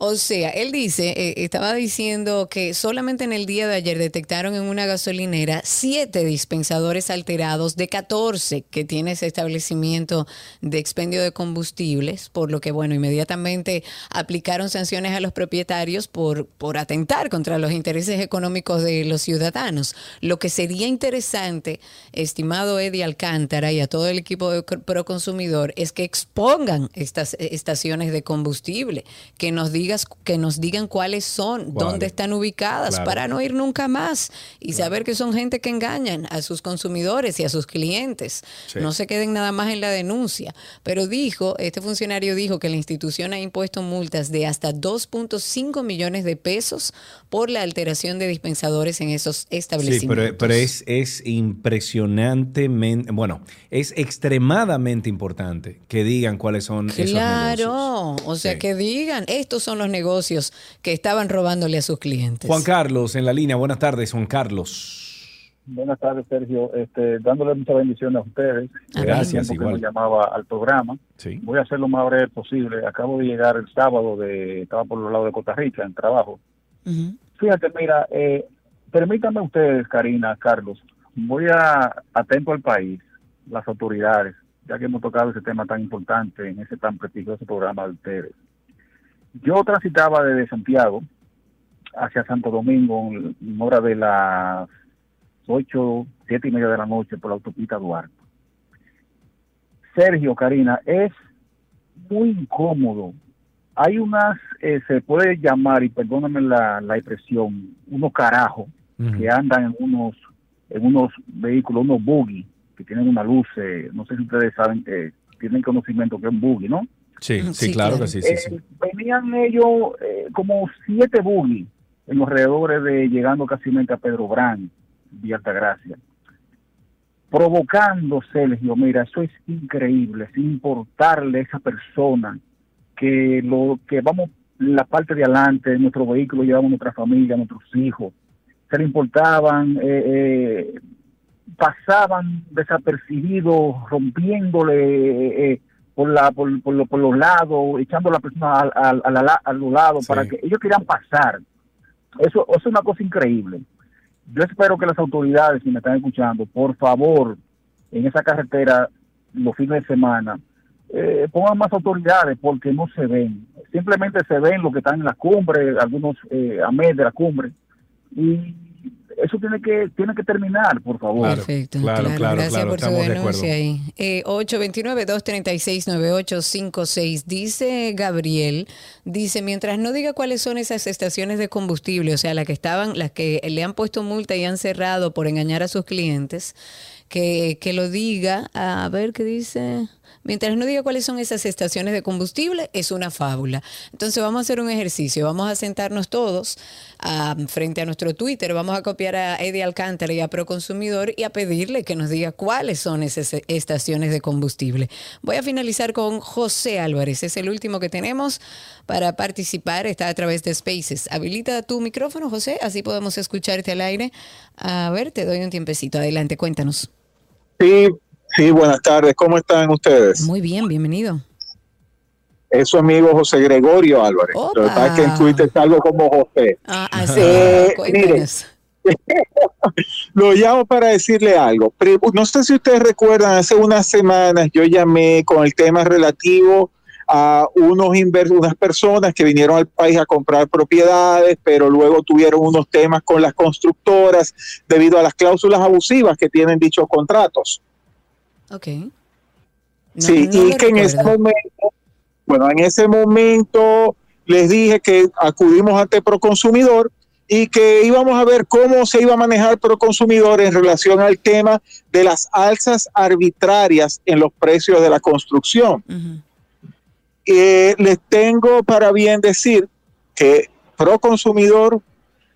O sea, él dice, eh, estaba diciendo que solamente en el día de ayer detectaron en una gasolinera siete dispensadores alterados de 14 que tiene ese establecimiento de expendio de combustibles, por lo que, bueno, inmediatamente aplicaron sanciones a los propietarios por, por atentar contra los intereses económicos de los ciudadanos. Lo que sería interesante, estimado Eddie Alcántara y a todo el equipo de Proconsumidor, es que expongan estas estaciones de combustible, que nos digas que nos digan cuáles son, dónde están ubicadas, Claro. para no ir nunca más y saber que son gente que engañan a sus consumidores y a sus clientes. Sí. No se queden nada más en la denuncia. Pero dijo, este funcionario dijo que la institución ha impuesto multas de hasta 2.5 millones de pesos por la alteración de dispensadores en esos Sí, establecimientos. pero, pero es, es impresionantemente, bueno, es extremadamente importante que digan cuáles son esos negocios. Claro, o sea, Sí. que digan, estos son los negocios que estaban robándole a sus clientes. Juan Carlos en la línea, buenas tardes, Juan Carlos. Buenas tardes, Sergio. Este, dándole muchas bendiciones a ustedes. Gracias, igual. me llamaba al programa. Sí. Voy a hacer lo más breve posible. Acabo de llegar el sábado, de estaba por los lados de Costa Rica en trabajo. Fíjate, mira, eh, permítanme ustedes, Karina, Carlos, voy a atento al país, las autoridades, ya que hemos tocado ese tema tan importante en ese tan prestigioso programa de ustedes. Yo transitaba desde Santiago hacia Santo Domingo en hora de las ocho, siete y media de la noche por la autopista Duarte. Sergio, Karina, es muy incómodo. Hay unas, eh, se puede llamar, y perdóname la, la expresión, unos carajos que andan en unos, en unos vehículos, unos buggy, que tienen una luz, eh, no sé si ustedes saben, que tienen conocimiento que es un buggy, ¿no? Sí, sí, claro, que sí, sí, sí. Eh, venían ellos eh, como siete buggy en los alrededores de llegando casi a Pedro Brán, Villa Altagracia. Provocando, Sergio, mira, eso es increíble, sin importarle a esa persona que lo que vamos la parte de adelante de nuestro vehículo llevamos nuestra familia, nuestros hijos, se le importaban, eh, eh, pasaban desapercibidos, rompiéndole por, la, por, por, lo- por los lados, echando a la persona al- al- al- al- a los lados para que ellos quieran pasar. Eso, eso es una cosa increíble. Yo espero que las autoridades, si me están escuchando, por favor, en esa carretera, los fines de semana, eh, pongan más autoridades porque no se ven. Simplemente se ven los que están en la cumbre, algunos eh, a mes de la cumbre. Y eso tiene que tiene que terminar, por favor. Perfecto, claro, gracias por su denuncia ahí. Eh, 829-236-9856. Dice Gabriel, dice, mientras no diga cuáles son esas estaciones de combustible, o sea, las que estaban, las que le han puesto multa y han cerrado por engañar a sus clientes, que, que lo diga, a ver qué dice. Mientras no diga cuáles son esas estaciones de combustible, es una fábula. Entonces vamos a hacer un ejercicio, vamos a sentarnos todos frente a nuestro Twitter, vamos a copiar a Eddie Alcántara y a Proconsumidor y a pedirle que nos diga cuáles son esas estaciones de combustible. Voy a finalizar con José Álvarez, es el último que tenemos para participar, está a través de Spaces. Habilita tu micrófono, José, así podemos escucharte al aire. A ver, te doy un tiempecito, adelante, cuéntanos. Sí, sí, buenas tardes. ¿Cómo están ustedes? Muy bien, bienvenido. Es su amigo José Gregorio Álvarez. Lo que pasa es que en Twitter salgo como José. Ah, así, Eh, mire. [LAUGHS] Lo llamo para decirle algo. No sé si ustedes recuerdan, hace unas semanas yo llamé con el tema relativo a unos unas personas que vinieron al país a comprar propiedades, pero luego tuvieron unos temas con las constructoras debido a las cláusulas abusivas que tienen dichos contratos. Ok. sí, no y que en ese momento, bueno, en ese momento les dije que acudimos ante Proconsumidor y que íbamos a ver cómo se iba a manejar Proconsumidor en relación al tema de las alzas arbitrarias en los precios de la construcción. Eh, les tengo para bien decir que Proconsumidor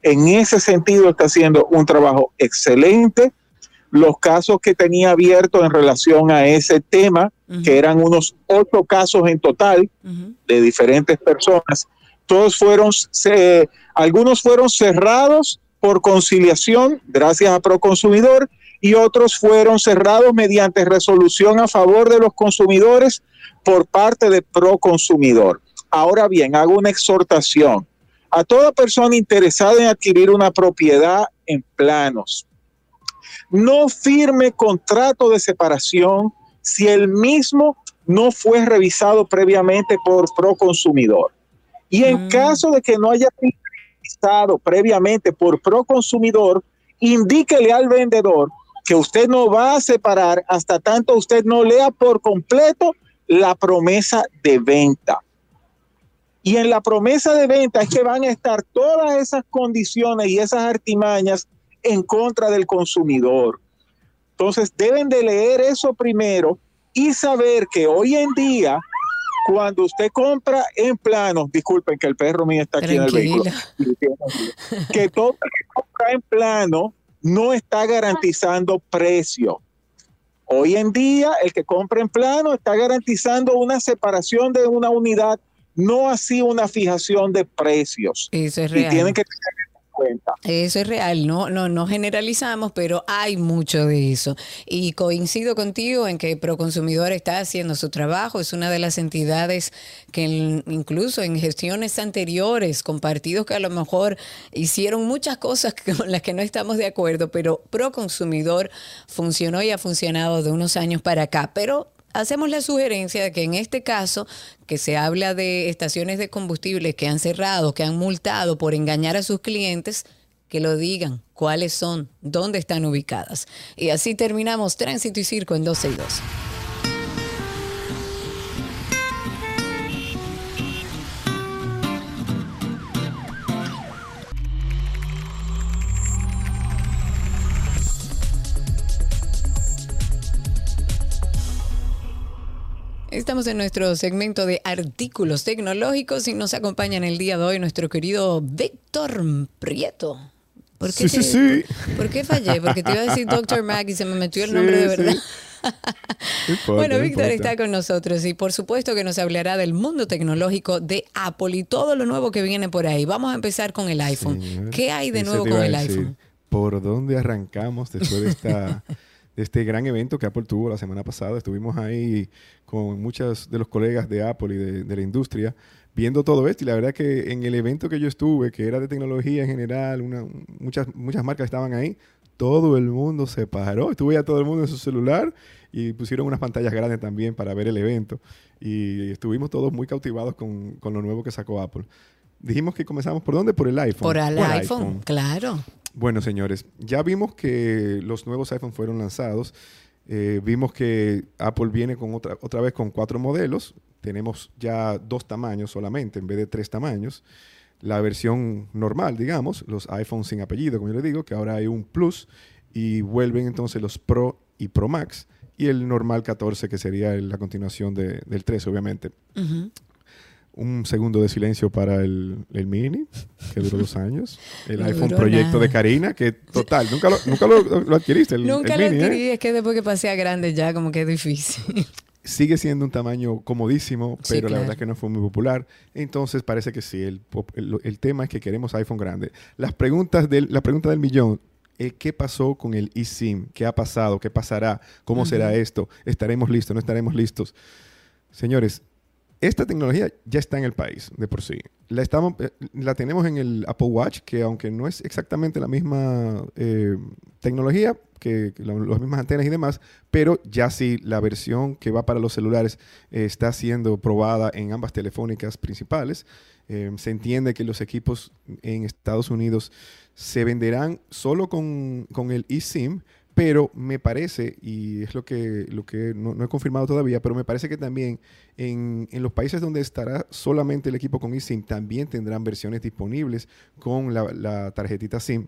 en ese sentido está haciendo un trabajo excelente. Los casos que tenía abiertos en relación a ese tema, que eran unos ocho casos en total de diferentes personas, todos fueron, se- algunos fueron cerrados por conciliación gracias a Proconsumidor y otros fueron cerrados mediante resolución a favor de los consumidores por parte de Proconsumidor. Ahora bien, hago una exhortación a toda persona interesada en adquirir una propiedad en planos. No firme contrato de separación si el mismo no fue revisado previamente por Proconsumidor. Y en caso de que no haya sido revisado previamente por Proconsumidor, indíquele al vendedor que usted no va a separar hasta tanto usted no lea por completo la promesa de venta. Y en la promesa de venta es que van a estar todas esas condiciones y esas artimañas en contra del consumidor. Entonces deben de leer eso primero y saber que hoy en día, cuando usted compra en planos, disculpen que el perro mío está aquí en el vehículo, [LAUGHS] que todo el que compra en plano no está garantizando precio. Hoy en día, el que compra en plano está garantizando una separación de una unidad, no así una fijación de precios. Eso es Y real. tienen que tener en Eso es real, no, no, no generalizamos, pero hay mucho de eso. Y coincido contigo en que Proconsumidor está haciendo su trabajo, es una de las entidades que incluso en gestiones anteriores, con partidos que a lo mejor hicieron muchas cosas con las que no estamos de acuerdo, pero Proconsumidor funcionó y ha funcionado de unos años para acá. Pero hacemos la sugerencia de que en este caso, que se habla de estaciones de combustibles que han cerrado, que han multado por engañar a sus clientes, que lo digan, cuáles son, dónde están ubicadas. Y así terminamos Tránsito y Circo en 12 y 2. Estamos en nuestro segmento de artículos tecnológicos y nos acompaña en el día de hoy nuestro querido Víctor Prieto. ¿Por qué Sí, sí, te- sí. ¿Por qué fallé? Porque te iba a decir Dr. [LAUGHS] Mac y se me metió el Sí, nombre de verdad. [LAUGHS] Bueno, no Víctor está con nosotros y por supuesto que nos hablará del mundo tecnológico de Apple y todo lo nuevo que viene por ahí. Vamos a empezar con el iPhone. Señor, ¿Qué hay de nuevo con el decir. iPhone? ¿Por dónde arrancamos después de, esta, [LAUGHS] de este gran evento que Apple tuvo la semana pasada? Estuvimos ahí con muchos de los colegas de Apple y de, de la industria viendo todo esto y la verdad que en el evento que yo estuve, que era de tecnología en general, una- muchas, muchas marcas estaban ahí, todo el mundo se paró, estuve ya todo el mundo en su celular y pusieron unas pantallas grandes también para ver el evento y estuvimos todos muy cautivados con, con lo nuevo que sacó Apple. Dijimos que comenzamos por dónde? Por el iPhone. Por el Por iPhone, claro. Bueno, señores, ya vimos que los nuevos iPhone fueron lanzados. Eh, vimos que Apple viene con otra, otra vez con cuatro modelos. Tenemos ya dos tamaños solamente en vez de tres tamaños. La versión normal, digamos, los iPhones sin apellido, como yo le digo, que ahora hay un Plus y vuelven entonces los Pro y Pro Max y el normal 14, que sería la continuación de- del 13, obviamente. Un segundo de silencio para el, el Mini, que duró dos años. El No iPhone Proyecto nada. de Karina, que total, nunca lo, nunca lo, lo adquiriste. El, Nunca el lo Mini, ¿eh? adquirí, es que después que pasé a grande ya como que es difícil. Sigue siendo un tamaño comodísimo, Sí, pero la verdad que no fue muy popular. Entonces parece que sí, el, el, tema es que queremos iPhone grande. Las preguntas del, la pregunta del millón, eh, ¿qué pasó con el eSIM? ¿Qué ha pasado? ¿Qué pasará? ¿Cómo será esto? ¿Estaremos listos? ¿No estaremos listos? Señores, esta tecnología ya está en el país de por sí. Eh, la tenemos en el Apple Watch, que aunque no es exactamente la misma eh, tecnología, que, que la- las mismas antenas y demás, pero ya sí la versión que va para los celulares eh, está siendo probada en ambas telefónicas principales. Se entiende que los equipos en Estados Unidos se venderán solo con el eSIM, pero me parece, y es lo que, lo que no, he confirmado todavía, pero me parece que también en, en los países donde estará solamente el equipo con eSIM, también tendrán versiones disponibles con la, tarjetita SIM.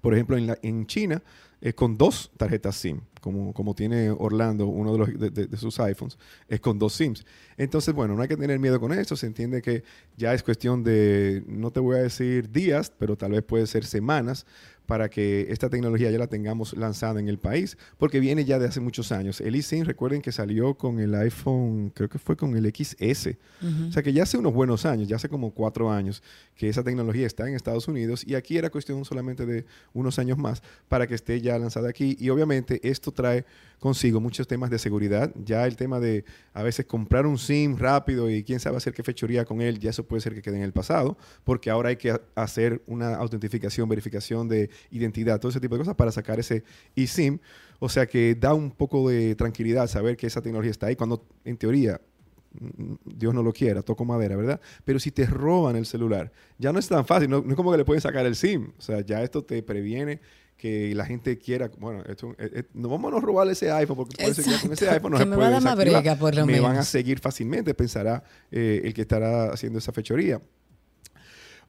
Por ejemplo, en, en China, es con dos tarjetas SIM, como, como tiene Orlando, uno de, los, de- de sus iPhones, es con dos SIMs. Entonces, bueno, no hay que tener miedo con eso, se entiende que ya es cuestión de, no te voy a decir días, pero tal vez puede ser semanas para que esta tecnología ya la tengamos lanzada en el país, porque viene ya de hace muchos años. El eSIM, recuerden que salió con el iPhone, creo que fue con el XS. Ujú. O sea que ya hace unos buenos años, ya hace como cuatro años que esa tecnología está en Estados Unidos y aquí era cuestión solamente de unos años más para que esté ya lanzada aquí. Y obviamente esto trae consigo muchos temas de seguridad. Ya el tema de a veces comprar un SIM rápido y quién sabe hacer qué fechoría con él, ya eso puede ser que quede en el pasado, porque ahora hay que ha- hacer una autentificación, verificación de identidad, todo ese tipo de cosas para sacar ese eSIM. O sea que da un poco de tranquilidad saber que esa tecnología está ahí, cuando en teoría mm, Dios no lo quiera, toco madera, ¿verdad? Pero si te roban el celular, ya no es tan fácil, no, no es como que le pueden sacar el SIM, o sea, ya esto te previene que la gente quiera, bueno, esto, eh, eh, no vamos a robar ese iPhone, porque puede ser que con ese iPhone no que se me puede va a dar brega, por lo me van a menos. seguir fácilmente, pensará eh, el que estará haciendo esa fechoría.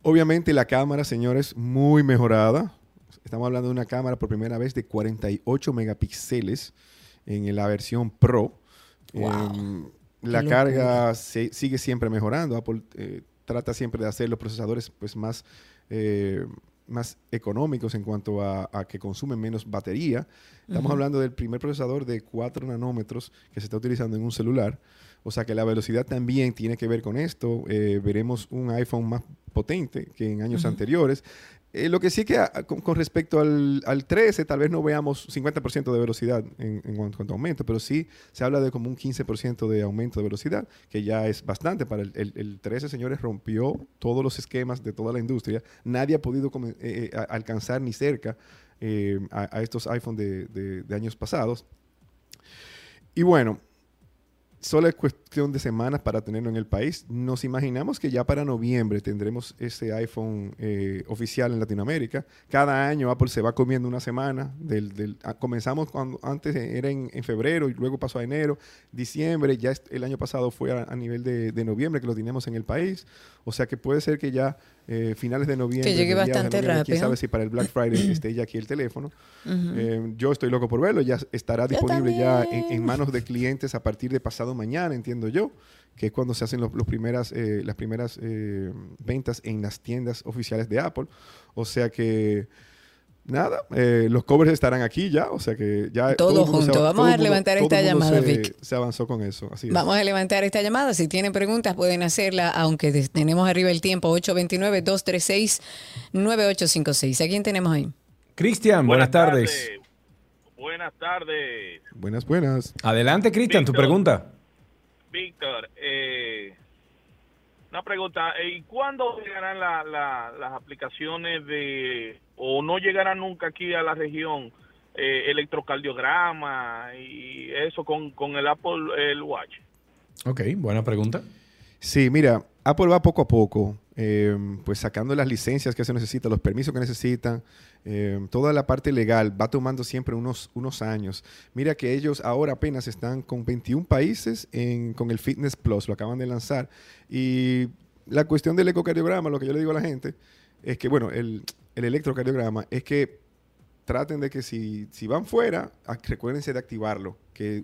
Obviamente la cámara, señores, muy mejorada. Estamos hablando de una cámara por primera vez de 48 megapíxeles en la versión Pro. Wow. Em, la Qué carga se- sigue siempre mejorando. Apple eh, trata siempre de hacer los procesadores pues, más, eh, más económicos en cuanto a, a que consumen menos batería. Estamos hablando del primer procesador de 4 nanómetros que se está utilizando en un celular. O sea que la velocidad también tiene que ver con esto. Eh, veremos un iPhone más potente que en años anteriores. Eh, lo que sí que ah, con, respecto al, al 13, tal vez no veamos 50% de velocidad en, cuanto, a aumento, pero sí se habla de como un 15% de aumento de velocidad, que ya es bastante. Para el, el- el 13, señores, rompió todos los esquemas de toda la industria. Nadie ha podido eh, eh, alcanzar ni cerca a, estos iPhone de- de años pasados. Y bueno, solo es cuestión de semanas para tenerlo en el país. Nos imaginamos que ya para noviembre tendremos ese iPhone eh, oficial en Latinoamérica. Cada año Apple se va comiendo una semana. Del, del- ah, comenzamos cuando antes era en, en febrero y luego pasó a enero, diciembre. Ya el año pasado fue a, a nivel de, de noviembre que lo teníamos en el país. O sea que puede ser que ya eh, finales de noviembre. llegue mediados de bastante noviembre, Quién rápido. sabe si para el Black [CLEARS THROAT] Friday esté ya aquí el teléfono. Eh, yo estoy loco por verlo. Ya estará Yo disponible ya en manos de clientes a partir de pasado mañana, entiendo yo, que es cuando se hacen los, los primeras, eh, las primeras eh, ventas en las tiendas oficiales de Apple. O sea que, nada, eh, los covers estarán aquí ya. O sea que ya... Todo mundo junto. se- Vamos todo a mundo- levantar todo esta llamada, se- Vic. Se avanzó con eso. Así es. Vamos a levantar esta llamada. Si tienen preguntas, pueden hacerla, aunque tenemos arriba el tiempo, 829-236-9856. ¿A quién tenemos ahí? Cristian, buenas, tardes. Buenas tardes, Buenas, buenas. Adelante, Cristian, tu pregunta. Víctor. Eh, una pregunta, eh, ¿y cuándo llegarán la- la- las aplicaciones de, o no llegarán nunca aquí a la región, eh, electrocardiograma y eso con, con el Apple el Watch? Ok, buena pregunta. Sí, mira, Apple va poco a poco, eh, pues sacando las licencias que se necesitan, los permisos que necesitan, eh, toda la parte legal va tomando siempre unos, unos años. Mira que ellos ahora apenas están con 21 países con el Fitness Plus, lo acaban de lanzar. Y la cuestión del ecocardiograma, lo que yo le digo a la gente, es que, bueno, el, el electrocardiograma es que traten de que si, si van fuera, ac- recuérdense de activarlo. Que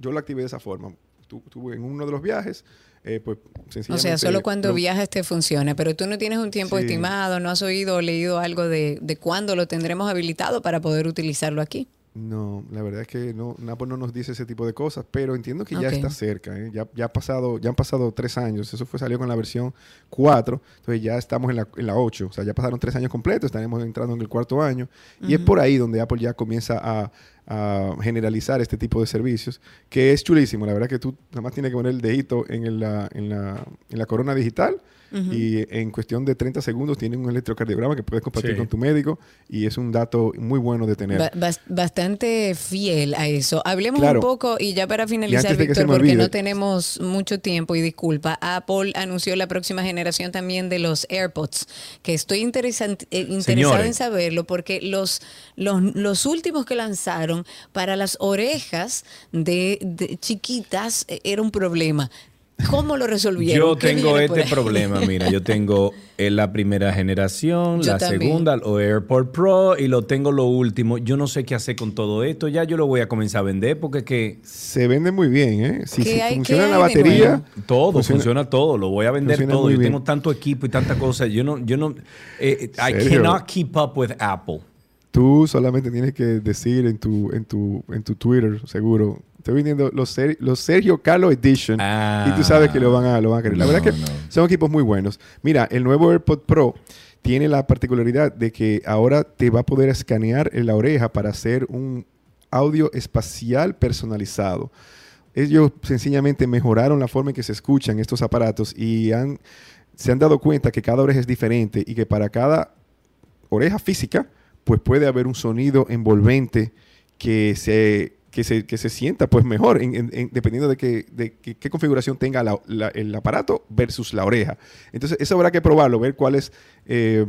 yo lo activé de esa forma. Tuve en uno de los viajes, eh, pues O sencillamente... sea, solo cuando lo- viajas te funciona, pero tú no tienes un tiempo Sí. estimado, no has oído o leído algo de, de cuándo lo tendremos habilitado para poder utilizarlo aquí. No, la verdad es que no, Apple no nos dice ese tipo de cosas, pero entiendo que ya Ok. está cerca. ¿eh? Ya, ya, ha pasado, ya han pasado tres años. Eso fue salió con la versión 4, entonces ya estamos en la, en la 8. O sea, ya pasaron tres años completos, estaremos entrando en el cuarto año. Y es por ahí donde Apple ya comienza a, a generalizar este tipo de servicios, que es chulísimo. La verdad que tú nada más tienes que poner el dedito en, el- la, en, la, en la corona digital Y en cuestión de 30 segundos tienen un electrocardiograma que puedes compartir Sí. con tu médico y es un dato muy bueno de tener. Ba- bas- bastante fiel a eso. Hablemos Claro. un poco y ya para finalizar, Víctor, porque olvide. no tenemos mucho tiempo y disculpa, Apple anunció la próxima generación también de los AirPods, que estoy interesan- eh, interesada Señores. en saberlo porque los, los, los últimos que lanzaron para las orejas de, de chiquitas eh, era un problema. ¿Cómo lo resolvieron? Yo ¿Qué tengo este problema, mira, yo tengo eh, la primera generación, Yo la también. segunda, o AirPod Pro, y lo tengo lo último. Yo no sé qué hacer con todo esto, ya yo lo voy a comenzar a vender porque que... Se vende muy bien, ¿eh? Si, ¿Qué si hay- funciona qué la batería? Todo, Funciona- funciona, todo, lo voy a vender todo. Yo bien. tengo tanto equipo y tanta cosa, yo no, yo no, eh, I Sergio. cannot keep up with Apple. tú solamente tienes que decir en tu, en tu, en tu Twitter, seguro. Estoy vendiendo los, Ser- los Sergio Carlo Edition y tú sabes que lo van a, lo van a querer. La No, verdad que no. son equipos muy buenos. Mira, el nuevo AirPod Pro tiene la particularidad de que ahora te va a poder escanear en la oreja para hacer un audio espacial personalizado. Ellos sencillamente mejoraron la forma en que se escuchan estos aparatos y han, se han dado cuenta que cada oreja es diferente y que para cada oreja física, pues puede haber un sonido envolvente que se, que se, que se sienta pues mejor, en- en- en- dependiendo de, que, de qué configuración tenga el aparato versus la oreja. Entonces, eso habrá que probarlo, ver cuál es, eh,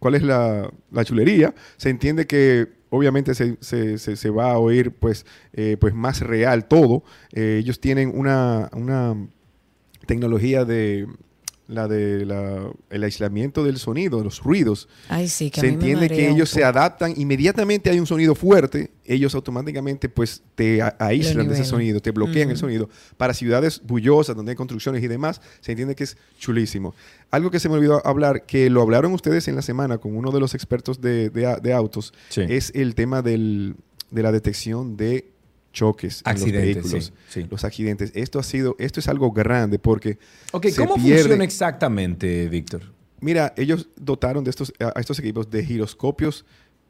cuál es la, la chulería. Se entiende que obviamente se, se- se- se va a oír pues, eh, pues más real todo. Eh, ellos tienen una, una tecnología de la de la- el aislamiento del sonido, los ruidos. Ay, sí, que a se mí me entiende que ellos se adaptan inmediatamente hay un sonido fuerte, ellos automáticamente pues te a- aíslan de ese sonido, te bloquean el sonido. Para ciudades bullosas donde hay construcciones y demás, se entiende que es chulísimo. Algo que se me olvidó hablar, que lo hablaron ustedes en la semana con uno de los expertos de, de a- de autos, Sí. es el tema del- de la detección de choques en los Accidentes, vehículos, sí, sí. los accidentes. Esto ha sido, esto es algo grande porque Ok, se ¿cómo pierde- funciona exactamente, Víctor? Mira, ellos dotaron de estos, a estos equipos de giroscopios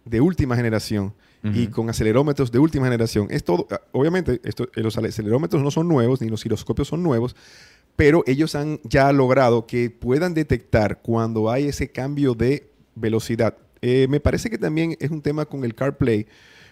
de última generación y Ujú. con acelerómetros de última generación. Es todo, obviamente, esto, eh, los acelerómetros no son nuevos, ni los giroscopios son nuevos, pero ellos han ya logrado que puedan detectar cuando hay ese cambio de velocidad. Eh, me parece que también es un tema con el CarPlay,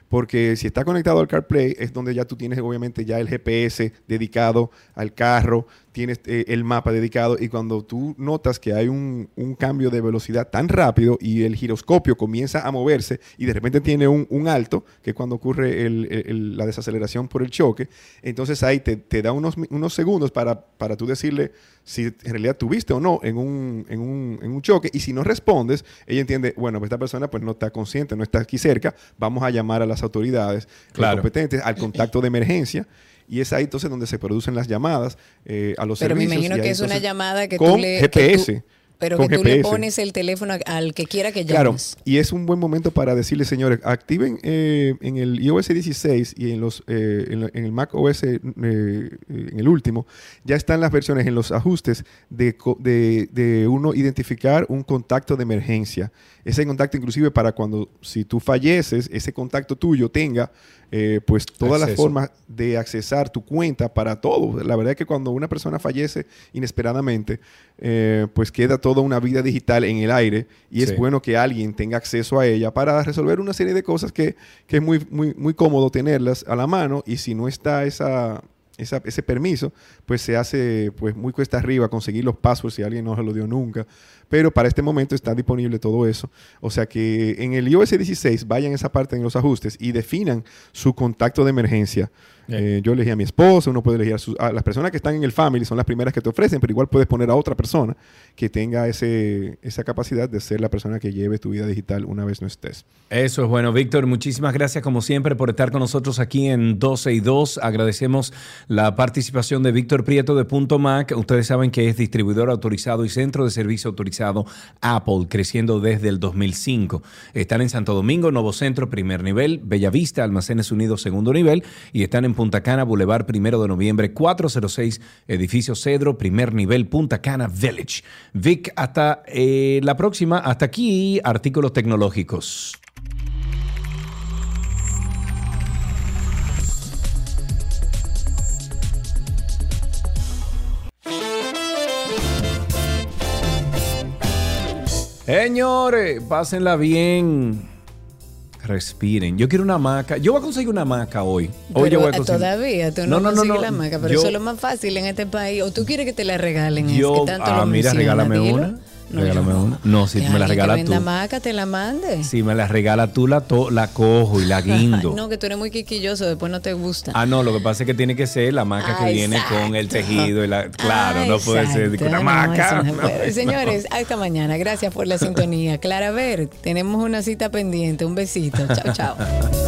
porque si está conectado al CarPlay es donde ya tú tienes obviamente ya el GPS dedicado al carro, tienes eh, el mapa dedicado y cuando tú notas que hay un, un cambio de velocidad tan rápido y el giroscopio comienza a moverse y de repente tiene un, un alto, que es cuando ocurre el- la desaceleración por el choque, entonces ahí te, te da unos, unos segundos para, para tú decirle si en realidad tuviste o no en un, en, un, en un choque y si no respondes, ella entiende, bueno, pues esta persona pues no está consciente, no está aquí cerca, vamos a llamar a las autoridades Claro. competentes, al contacto de emergencia. Y es ahí entonces donde se producen las llamadas eh, a los Pero me servicios. imagino y que ahí es una llamada que con tú le... que tú- GPS. pero que tú le pones el teléfono al que quiera que Claro, llames. y es un buen momento para decirles, señores, activen eh, en el iOS 16 y en, los, eh, en, el Mac OS, eh, eh, en el último, ya están las versiones en los ajustes de, de, de uno identificar un contacto de emergencia. Ese contacto inclusive para cuando, si tú falleces, ese contacto tuyo tenga eh, pues todas las formas de accesar tu cuenta para todo. La verdad es que cuando una persona fallece inesperadamente, eh, pues queda toda una vida digital en el aire y es bueno que alguien tenga acceso a ella para resolver una serie de cosas que, que es muy, muy, muy cómodo tenerlas a la mano y si no está esa, esa- ese permiso, pues se hace pues muy cuesta arriba conseguir los passwords si alguien no se lo dio nunca. Pero para este momento está disponible todo eso. O sea que en el iOS 16 vayan a esa parte en los ajustes y definan su contacto de emergencia. Eh, yo elegí a mi esposa, uno puede elegir a, sus- a las personas que están en el family, son las primeras que te ofrecen, pero igual puedes poner a otra persona que tenga ese, esa capacidad de ser la persona que lleve tu vida digital una vez no estés. Eso es bueno, Víctor. Muchísimas gracias, como siempre, por estar con nosotros aquí en 12 y 2. Agradecemos la participación de Víctor Prieto de Punto Mac. Ustedes saben que es distribuidor autorizado y centro de servicio autorizado Apple, creciendo desde el 2005. Están en Santo Domingo, Nuevo Centro, primer nivel, Bellavista, Almacenes Unidos, segundo nivel, y están en Punta Cana, Boulevard, primero de noviembre, 406, edificio Cedro, primer nivel, Punta Cana Village. Vic, hasta eh, la próxima. Hasta aquí, artículos tecnológicos. Señores, pásenla bien. Respiren. Yo quiero una hamaca. Yo voy a conseguir una hamaca hoy. Hoy yo voy a conseguir. todavía tú no, consigues la maca, pero Yo- eso es lo más fácil en este país. O tú quieres que te la regalen. Yo, es que tanto ah, lo mira, regálame dilo. una. Regálame una. No, si Que me la que regalas tú. maca, te la mande. Si me la regala tú, la, to- la cojo y la [LAUGHS] guindo. no, que tú eres muy quiquilloso, después no te gusta. Ah, no, lo que pasa es que tiene que ser la maca que Ah, viene con el tejido. Y la, claro, no puede ser que una no, maca. no No, [LAUGHS] puede. no. Señores, hasta mañana. Gracias por la sintonía. Clara Ver, tenemos una cita pendiente. Un besito. Chao, chao. [LAUGHS]